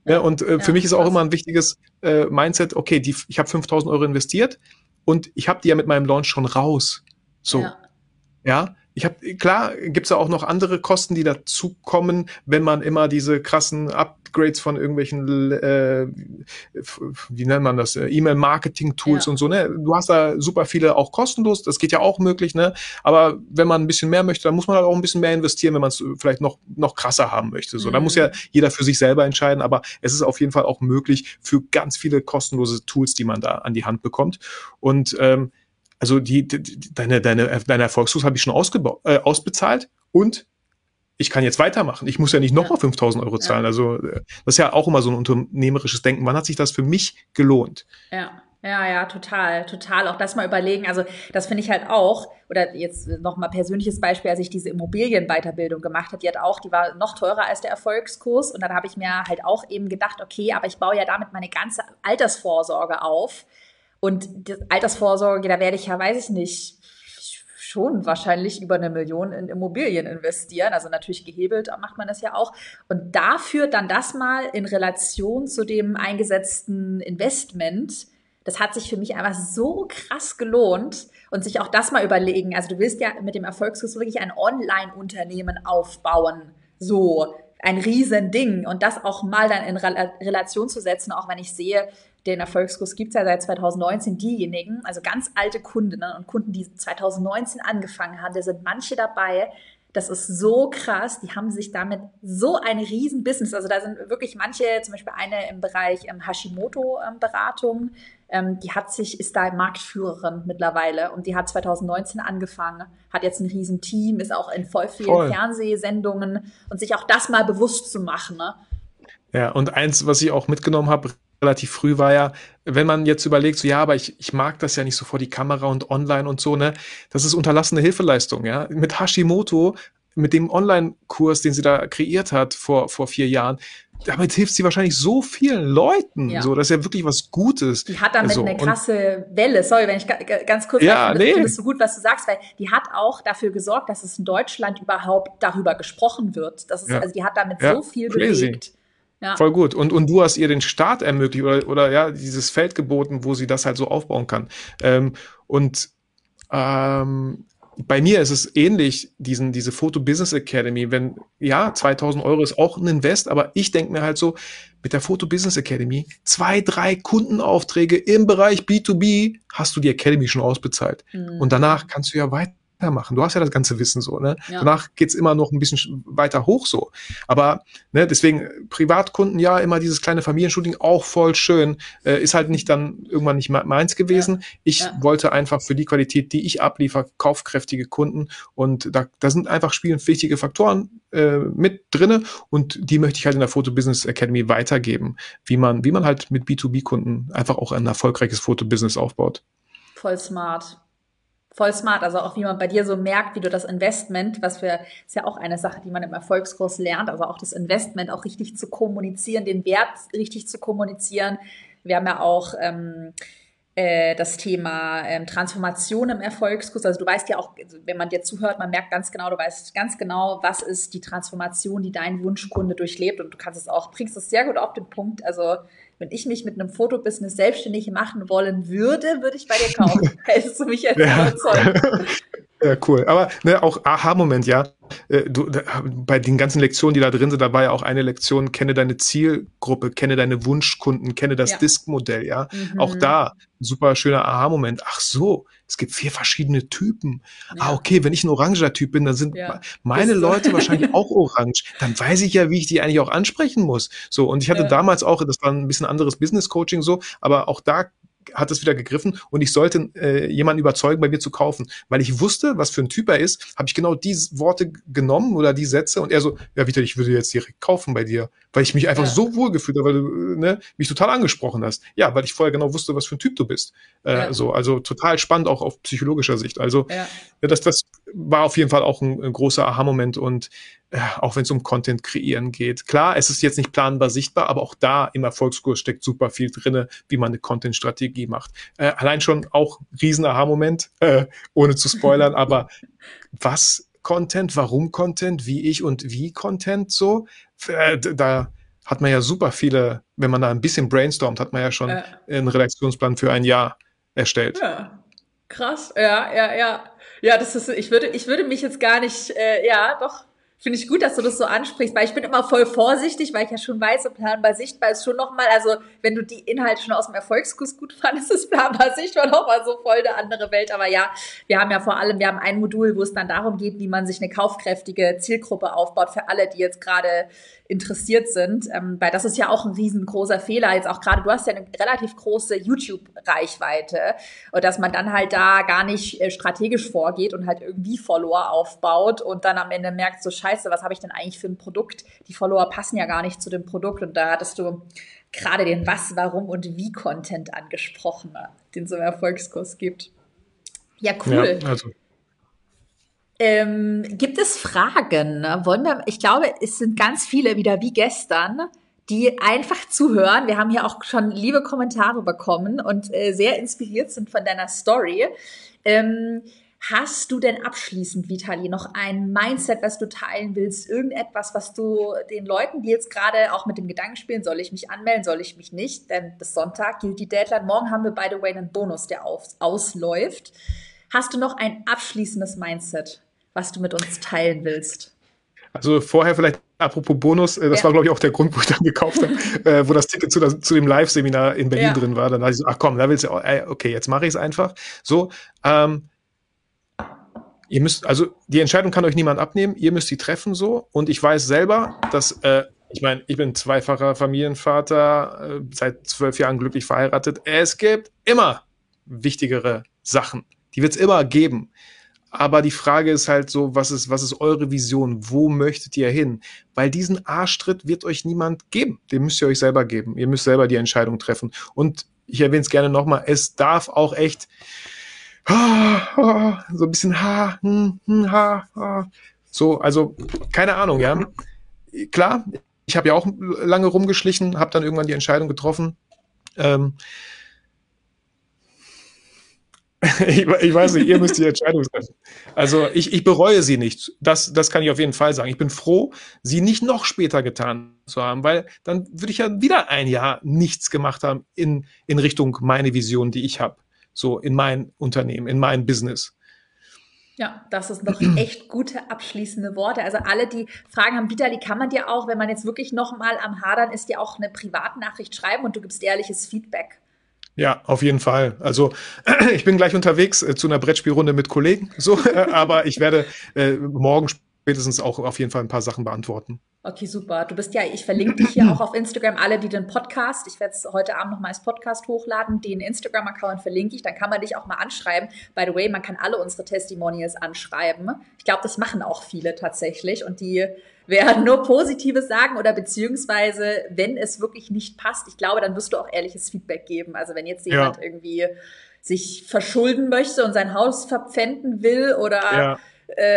Ja, und äh, für ja, mich ist auch immer ein wichtiges äh, Mindset, okay, die, ich habe 5000 Euro investiert und ich habe die ja mit meinem Launch schon raus. So. Ja. ja? Ich habe klar gibt's ja auch noch andere Kosten, die dazukommen, wenn man immer diese krassen Upgrades von irgendwelchen, äh, wie nennt man das, äh, E-Mail-Marketing-Tools ja. und so. Ne, du hast da super viele auch kostenlos. Das geht ja auch möglich. Ne, aber wenn man ein bisschen mehr möchte, dann muss man halt auch ein bisschen mehr investieren, wenn man es vielleicht noch noch krasser haben möchte. So, mhm. da muss ja jeder für sich selber entscheiden. Aber es ist auf jeden Fall auch möglich für ganz viele kostenlose Tools, die man da an die Hand bekommt. Und ähm, also die, die deine, deine, deine Erfolgskurs habe ich schon ausgebaut, äh, ausbezahlt und ich kann jetzt weitermachen. Ich muss ja nicht nochmal ja. 5000 Euro zahlen. Ja. Also äh, das ist ja auch immer so ein unternehmerisches Denken. Wann hat sich das für mich gelohnt? Ja. Ja, ja, total, total. Auch das mal überlegen. Also das finde ich halt auch, oder jetzt nochmal persönliches Beispiel, als ich diese Immobilienweiterbildung gemacht habe, die hat auch, die war noch teurer als der Erfolgskurs. Und dann habe ich mir halt auch eben gedacht, okay, aber ich baue ja damit meine ganze Altersvorsorge auf. Und die Altersvorsorge, da werde ich ja, weiß ich nicht, schon wahrscheinlich über eine Million in Immobilien investieren. Also natürlich gehebelt macht man das ja auch. Und dafür dann das mal in Relation zu dem eingesetzten Investment, das hat sich für mich einfach so krass gelohnt und sich auch das mal überlegen. Also du willst ja mit dem Erfolgskurs wirklich ein Online-Unternehmen aufbauen. So, ein Riesending. Und das auch mal dann in Relation zu setzen, auch wenn ich sehe, den Erfolgskurs gibt es ja seit 2019, diejenigen, also ganz alte Kundinnen und Kunden, die 2019 angefangen haben, da sind manche dabei, das ist so krass. Die haben sich damit so ein riesen Business. Also da sind wirklich manche, zum Beispiel eine im Bereich ähm, Hashimoto-Beratung, ähm, die hat sich, ist da Marktführerin mittlerweile und die hat 2019 angefangen, hat jetzt ein riesen Team, ist auch in voll vielen voll. Fernsehsendungen und sich auch das mal bewusst zu machen. Ne? Ja, und eins, was ich auch mitgenommen habe, relativ früh war ja, wenn man jetzt überlegt, so ja, aber ich, ich mag das ja nicht so vor die Kamera und online und so, ne, das ist unterlassene Hilfeleistung, ja. Mit Hashimoto, mit dem Online-Kurs, den sie da kreiert hat vor, vor vier Jahren, damit hilft sie wahrscheinlich so vielen Leuten. Ja. So, das ist ja wirklich was Gutes. Die hat damit so, eine krasse Welle. Sorry, wenn ich ganz kurz ja, nee. finde, so gut, was du sagst, weil die hat auch dafür gesorgt, dass es in Deutschland überhaupt darüber gesprochen wird. Das ist, ja. also die hat damit ja, so viel crazy. bewegt. Ja. Voll gut. Und, und du hast ihr den Start ermöglicht oder, oder ja, dieses Feld geboten, wo sie das halt so aufbauen kann. Ähm, und ähm, bei mir ist es ähnlich, diesen, diese Photo Business Academy, wenn, ja, 2000 Euro ist auch ein Invest, aber ich denke mir halt so, mit der Photo Business Academy, zwei, drei Kundenaufträge im Bereich B2B hast du die Academy schon ausbezahlt. Mhm. Und danach kannst du ja weiter machen. Du hast ja das ganze Wissen so, ne? Ja. Danach geht's immer noch ein bisschen weiter hoch so. Aber ne, deswegen Privatkunden, ja, immer dieses kleine Familienshooting, auch voll schön. Äh, ist halt nicht dann irgendwann nicht meins gewesen. Ja. Ich ja. wollte einfach für die Qualität, die ich abliefer, kaufkräftige Kunden. Und da, da sind einfach spielen wichtige Faktoren äh, mit drinne und die möchte ich halt in der Photo Business Academy weitergeben, wie man, wie man halt mit B2B-Kunden einfach auch ein erfolgreiches Fotobusiness aufbaut. Voll smart voll smart. Also auch wie man bei dir so merkt, wie du das Investment, was für, ist ja auch eine Sache, die man im Erfolgskurs lernt, also auch das Investment auch richtig zu kommunizieren, den Wert richtig zu kommunizieren. Wir haben ja auch ähm, äh, das Thema ähm, Transformation im Erfolgskurs. Also du weißt ja auch, also wenn man dir zuhört, man merkt ganz genau, du weißt ganz genau, was ist die Transformation, die dein Wunschkunde durchlebt und du kannst es auch, bringst es sehr gut auf den Punkt. Also wenn ich mich mit einem Fotobusiness selbstständig machen wollen würde, würde ich bei dir kaufen. Hättest du mich jetzt ja. überzeugt. Ja, cool. Aber ne, auch Aha-Moment, ja. Äh, du, bei den ganzen Lektionen, die da drin sind, da war ja auch eine Lektion, kenne deine Zielgruppe, kenne deine Wunschkunden, kenne das ja. Disk-Modell, ja. Mhm. Auch da, super schöner Aha-Moment. Ach so, es gibt vier verschiedene Typen. Ah, ja. Ah, okay, wenn ich ein oranger Typ bin, dann sind ja. meine Leute wahrscheinlich auch orange. Dann weiß ich ja, wie ich die eigentlich auch ansprechen muss. So, und ich hatte damals auch, das war ein bisschen anderes Business-Coaching so, aber auch da hat es wieder gegriffen und ich sollte äh, jemanden überzeugen, bei mir zu kaufen. Weil ich wusste, was für ein Typ er ist, habe ich genau die Worte genommen oder die Sätze und er so, ja, Vita, ich würde jetzt direkt kaufen bei dir, weil ich mich einfach ja. so wohl gefühlt habe, weil du ne, mich total angesprochen hast. Ja, weil ich vorher genau wusste, was für ein Typ du bist. Äh, ja. so, also total spannend auch auf psychologischer Sicht. Also ja. das, das war auf jeden Fall auch ein, ein großer Aha-Moment und äh, auch wenn es um Content kreieren geht. Klar, es ist jetzt nicht planbar sichtbar, aber auch da im Erfolgskurs steckt super viel drinne, wie man eine Content-Strategie macht. Äh, allein schon auch riesen Aha-Moment, äh, ohne zu spoilern, aber was Content, warum Content, wie ich und wie Content so, äh, da hat man ja super viele, wenn man da ein bisschen brainstormt, hat man ja schon ja. einen Redaktionsplan für ein Jahr erstellt. Ja. Krass, ja, ja, ja. Ja, das ist, ich würde, ich würde mich jetzt gar nicht, äh, ja, doch, Finde ich gut, dass du das so ansprichst, weil ich bin immer voll vorsichtig, weil ich ja schon weiß, so planbar sichtbar ist schon nochmal, also wenn du die Inhalte schon aus dem Erfolgskurs gut fandest, ist planbar sichtbar nochmal so voll eine andere Welt. Aber ja, wir haben ja vor allem, wir haben ein Modul, wo es dann darum geht, wie man sich eine kaufkräftige Zielgruppe aufbaut für alle, die jetzt gerade interessiert sind. Ähm, weil das ist ja auch ein riesengroßer Fehler. Jetzt auch gerade, du hast ja eine relativ große YouTube-Reichweite und dass man dann halt da gar nicht äh, strategisch vorgeht und halt irgendwie Follower aufbaut und dann am Ende merkt, so scheiße, was habe ich denn eigentlich für ein Produkt? Die Follower passen ja gar nicht zu dem Produkt und da hattest du gerade den Was, Warum und Wie Content angesprochen, den es im Erfolgskurs gibt. Ja, cool. Ja, also ähm, gibt es Fragen? Wollen wir, ich glaube, es sind ganz viele wieder wie gestern, die einfach zuhören. Wir haben hier auch schon liebe Kommentare bekommen und äh, sehr inspiriert sind von deiner Story. Ähm, hast du denn abschließend, Vitali, noch ein Mindset, was du teilen willst? Irgendetwas, was du den Leuten, die jetzt gerade auch mit dem Gedanken spielen, soll ich mich anmelden, soll ich mich nicht? Denn bis Sonntag gilt die Deadline. Morgen haben wir, by the way, einen Bonus, der auf, ausläuft. Hast du noch ein abschließendes Mindset? Was du mit uns teilen willst. Also vorher vielleicht apropos Bonus, äh, das ja. war glaube ich auch der Grund, wo ich dann gekauft habe, äh, wo das Ticket zu, zu dem Live-Seminar in Berlin ja. drin war. Dann dachte ich so, ach komm, da willst du, äh, okay, jetzt mache ich es einfach. So, ähm, ihr müsst, also die Entscheidung kann euch niemand abnehmen, ihr müsst sie treffen so. Und ich weiß selber, dass, äh, ich meine, ich bin zweifacher Familienvater, äh, seit zwölf Jahren glücklich verheiratet. Es gibt immer wichtigere Sachen. Die wird es immer geben. Aber die Frage ist halt so, was ist, was ist eure Vision? Wo möchtet ihr hin? Weil diesen Arschtritt wird euch niemand geben. Den müsst ihr euch selber geben. Ihr müsst selber die Entscheidung treffen. Und ich erwähne es gerne nochmal, es darf auch echt so ein bisschen ha, hm, hm, ha, ha. so, also keine Ahnung, ja. Klar, ich habe ja auch lange rumgeschlichen, habe dann irgendwann die Entscheidung getroffen. Ähm, ich, ich, weiß nicht, ihr müsst die Entscheidung treffen. Also ich, ich bereue sie nicht. Das, das kann ich auf jeden Fall sagen. Ich bin froh, sie nicht noch später getan zu haben, weil dann würde ich ja wieder ein Jahr nichts gemacht haben in, in Richtung meine Vision, die ich habe. So in mein Unternehmen, in mein Business. Ja, das ist noch echt gute abschließende Worte. Also alle, die Fragen haben, Vitali, kann man dir auch, wenn man jetzt wirklich noch mal am Hadern ist, dir auch eine Privatnachricht schreiben und du gibst ehrliches Feedback. Ja, auf jeden Fall. Also ich bin gleich unterwegs äh, zu einer Brettspielrunde mit Kollegen, so, äh, aber ich werde äh, morgen spätestens auch auf jeden Fall ein paar Sachen beantworten. Okay, super. Du bist ja, ich verlinke dich hier auch auf Instagram, alle, die den Podcast, ich werde es heute Abend noch mal als Podcast hochladen, den Instagram-Account verlinke ich, dann kann man dich auch mal anschreiben. By the way, man kann alle unsere Testimonials anschreiben. Ich glaube, das machen auch viele tatsächlich und die werden nur Positives sagen oder beziehungsweise, wenn es wirklich nicht passt, ich glaube, dann wirst du auch ehrliches Feedback geben. Also wenn jetzt jemand ja. irgendwie sich verschulden möchte und sein Haus verpfänden will oder ja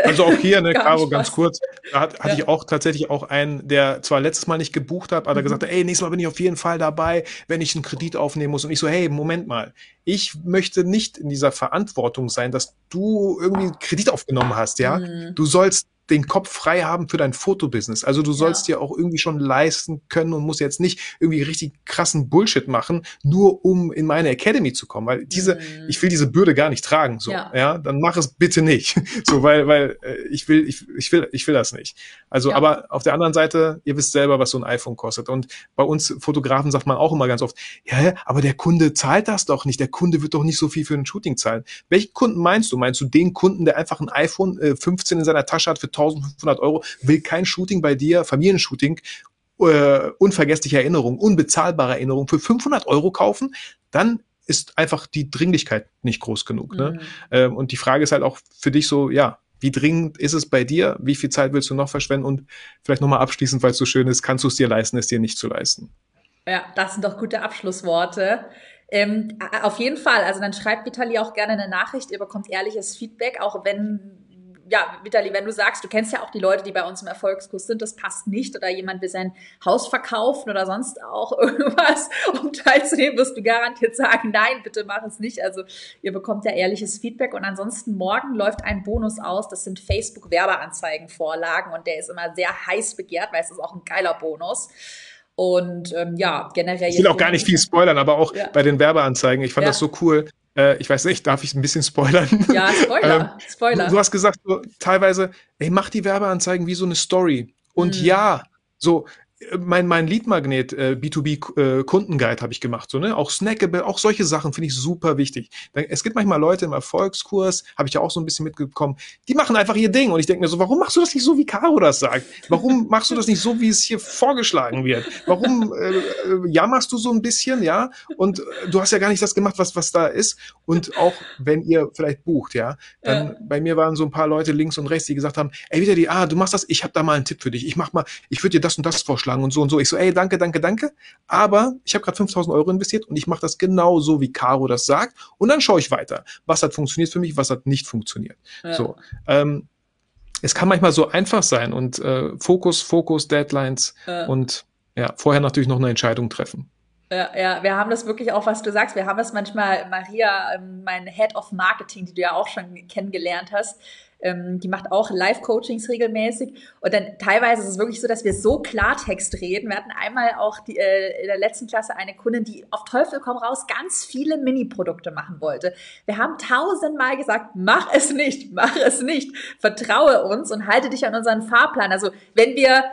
also auch hier, ne, Caro, ganz kurz, da hat, hatte ja. ich auch tatsächlich auch einen, der zwar letztes Mal nicht gebucht hat, aber mhm. gesagt hat, ey, nächstes Mal bin ich auf jeden Fall dabei, wenn ich einen Kredit aufnehmen muss. Und ich so, hey, Moment mal, ich möchte nicht in dieser Verantwortung sein, dass du irgendwie Kredit aufgenommen hast, ja. Mhm. Du sollst den Kopf frei haben für dein Fotobusiness. Also du sollst ja. dir auch irgendwie schon leisten können und musst jetzt nicht irgendwie richtig krassen Bullshit machen, nur um in meine Academy zu kommen, weil diese, mhm. ich will diese Bürde gar nicht tragen, so, ja, ja dann mach es bitte nicht, so, weil, weil äh, ich will, ich, ich will, ich will das nicht. Also, ja. aber auf der anderen Seite, ihr wisst selber, was so ein iPhone kostet und bei uns Fotografen sagt man auch immer ganz oft, ja, aber der Kunde zahlt das doch nicht, der Kunde wird doch nicht so viel für ein Shooting zahlen. Welchen Kunden meinst du? Meinst du den Kunden, der einfach ein iPhone äh, 15 in seiner Tasche hat für 1500 Euro, will kein Shooting bei dir, Familienshooting, äh, unvergessliche Erinnerung, unbezahlbare Erinnerung für 500 Euro kaufen, dann ist einfach die Dringlichkeit nicht groß genug. Ne? Mhm. Ähm, und die Frage ist halt auch für dich so, ja, wie dringend ist es bei dir? Wie viel Zeit willst du noch verschwenden? Und vielleicht nochmal abschließend, weil es so schön ist, kannst du es dir leisten, es dir nicht zu leisten? Ja, das sind doch gute Abschlussworte. Ähm, auf jeden Fall. Also dann schreibt Vitali auch gerne eine Nachricht. Ihr bekommt ehrliches Feedback, auch wenn ja, Vitali, wenn du sagst, du kennst ja auch die Leute, die bei uns im Erfolgskurs sind, das passt nicht oder jemand will sein Haus verkaufen oder sonst auch irgendwas, um teilzunehmen, wirst du garantiert sagen, nein, bitte mach es nicht. Also ihr bekommt ja ehrliches Feedback und ansonsten morgen läuft ein Bonus aus, das sind Facebook-Werbeanzeigen-Vorlagen und der ist immer sehr heiß begehrt, weil es ist auch ein geiler Bonus. Und ähm, ja, generell. Ich will auch gar nicht viel spoilern, aber auch ja. bei den Werbeanzeigen. Ich fand ja. das so cool. Äh, ich weiß nicht, darf ich ein bisschen spoilern? Ja, Spoiler. ähm, Spoiler. Du, hast gesagt, so, teilweise, ey, mach die Werbeanzeigen wie so eine Story. Und mhm. ja, so, mein, mein Lead-Magnet äh, B2B äh, Kundenguide habe ich gemacht, so, ne? Auch Snackable, auch solche Sachen finde ich super wichtig. Es gibt manchmal Leute im Erfolgskurs, habe ich ja auch so ein bisschen mitbekommen, die machen einfach ihr Ding und ich denke mir so, warum machst du das nicht so, wie Caro das sagt? Warum machst du das nicht so, wie es hier vorgeschlagen wird? Warum äh, äh, jammerst du so ein bisschen, ja? Und äh, du hast ja gar nicht das gemacht, was was da ist. Und auch wenn ihr vielleicht bucht, ja, dann ja. bei mir waren so ein paar Leute links und rechts, die gesagt haben, ey, wieder die, ah, du machst das, ich habe da mal einen Tipp für dich. Ich mach mal, ich würde dir das und das vorschlagen vorgeschlagen und so und so. Ich so, ey, danke, danke, danke. Aber ich habe gerade 5000 Euro investiert und ich mache das genau so, wie Caro das sagt. Und dann schaue ich weiter. Was hat funktioniert für mich, was hat nicht funktioniert. Ja. So. Ähm, es kann manchmal so einfach sein und äh, Fokus, Fokus, Deadlines ja. und ja, vorher natürlich noch eine Entscheidung treffen. Ja, ja, wir haben das wirklich auch, was du sagst. Wir haben das manchmal, Maria, ähm, mein Head of Marketing, die du ja auch schon kennengelernt hast, ähm, die macht auch Live-Coachings regelmäßig. Und dann teilweise ist es wirklich so, dass wir so Klartext reden. Wir hatten einmal auch die, äh, in der letzten Klasse eine Kundin, die auf Teufel komm raus ganz viele Mini-Produkte machen wollte. Wir haben tausendmal gesagt, mach es nicht, mach es nicht. Vertraue uns und halte dich an unseren Fahrplan. Also wenn wir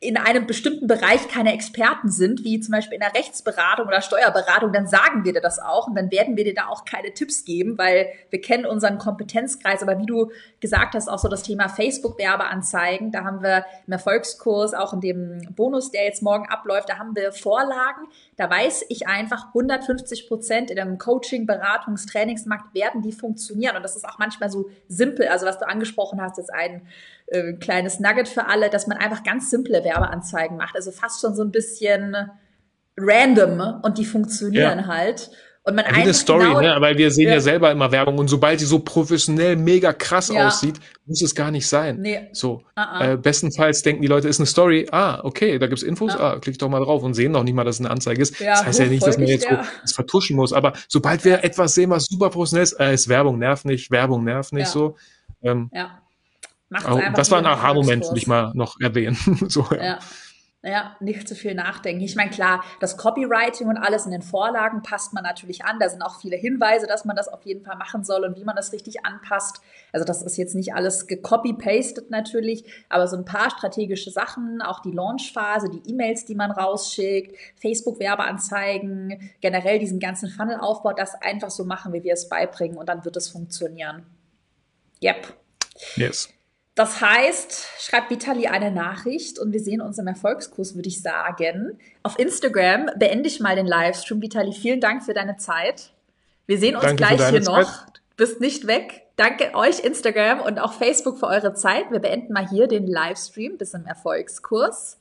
in einem bestimmten Bereich keine Experten sind, wie zum Beispiel in der Rechtsberatung oder Steuerberatung, dann sagen wir dir das auch und dann werden wir dir da auch keine Tipps geben, weil wir kennen unseren Kompetenzkreis. Aber wie du gesagt hast, auch so das Thema Facebook-Werbeanzeigen, da haben wir im Erfolgskurs, auch in dem Bonus, der jetzt morgen abläuft, da haben wir Vorlagen. Da weiß ich einfach, 150 Prozent in dem Coaching, Beratungs-, Trainingsmarkt werden die funktionieren. Und das ist auch manchmal so simpel. Also was du angesprochen hast, ist ein äh, kleines Nugget für alle, dass man einfach ganz simple Werbeanzeigen macht. Also fast schon so ein bisschen random und die funktionieren ja. halt. Und man ja, eine Story, genau, ne? weil wir sehen ja. ja. selber immer Werbung und sobald die so professionell mega krass ja. aussieht, muss es gar nicht sein. Nee. So, uh -uh. Äh, bestenfalls denken die Leute, ist eine Story. Ah, okay, da gibt's Infos. Ah, klick doch mal drauf und sehen noch nicht mal, dass es eine Anzeige ist. das heißt ja nicht, dass man jetzt so das vertuschen muss. Aber sobald wir etwas sehen, was super professionell ist, äh, ist Werbung nervt nicht, Werbung nervt nicht so. Ähm, ja. Macht's oh, das war ein Aha-Moment, will ich mal noch erwähnen. so, ja. Ja. Nicht zu viel nachdenken. Ich meine, klar, das Copywriting und alles in den Vorlagen passt man natürlich an. Da sind auch viele Hinweise, dass man das auf jeden Fall machen soll und wie man das richtig anpasst. Also das ist jetzt nicht alles gecopy-pasted natürlich, aber so ein paar strategische Sachen, auch die Launchphase, die E-Mails, die man rausschickt, Facebook-Werbeanzeigen, generell diesen ganzen Funnelaufbau, das einfach so machen, wie wir es beibringen und dann wird es funktionieren. Yep. Yes. Das heißt, schreibt Vitali eine Nachricht und wir sehen uns im Erfolgskurs, würde ich sagen. Auf Instagram beende ich mal den Livestream. Vitali, vielen Dank für deine Zeit. Wir sehen uns Danke gleich hier noch. Zeit. Bist nicht weg. Danke euch, Instagram und auch Facebook für eure Zeit. Wir beenden mal hier den Livestream bis im Erfolgskurs.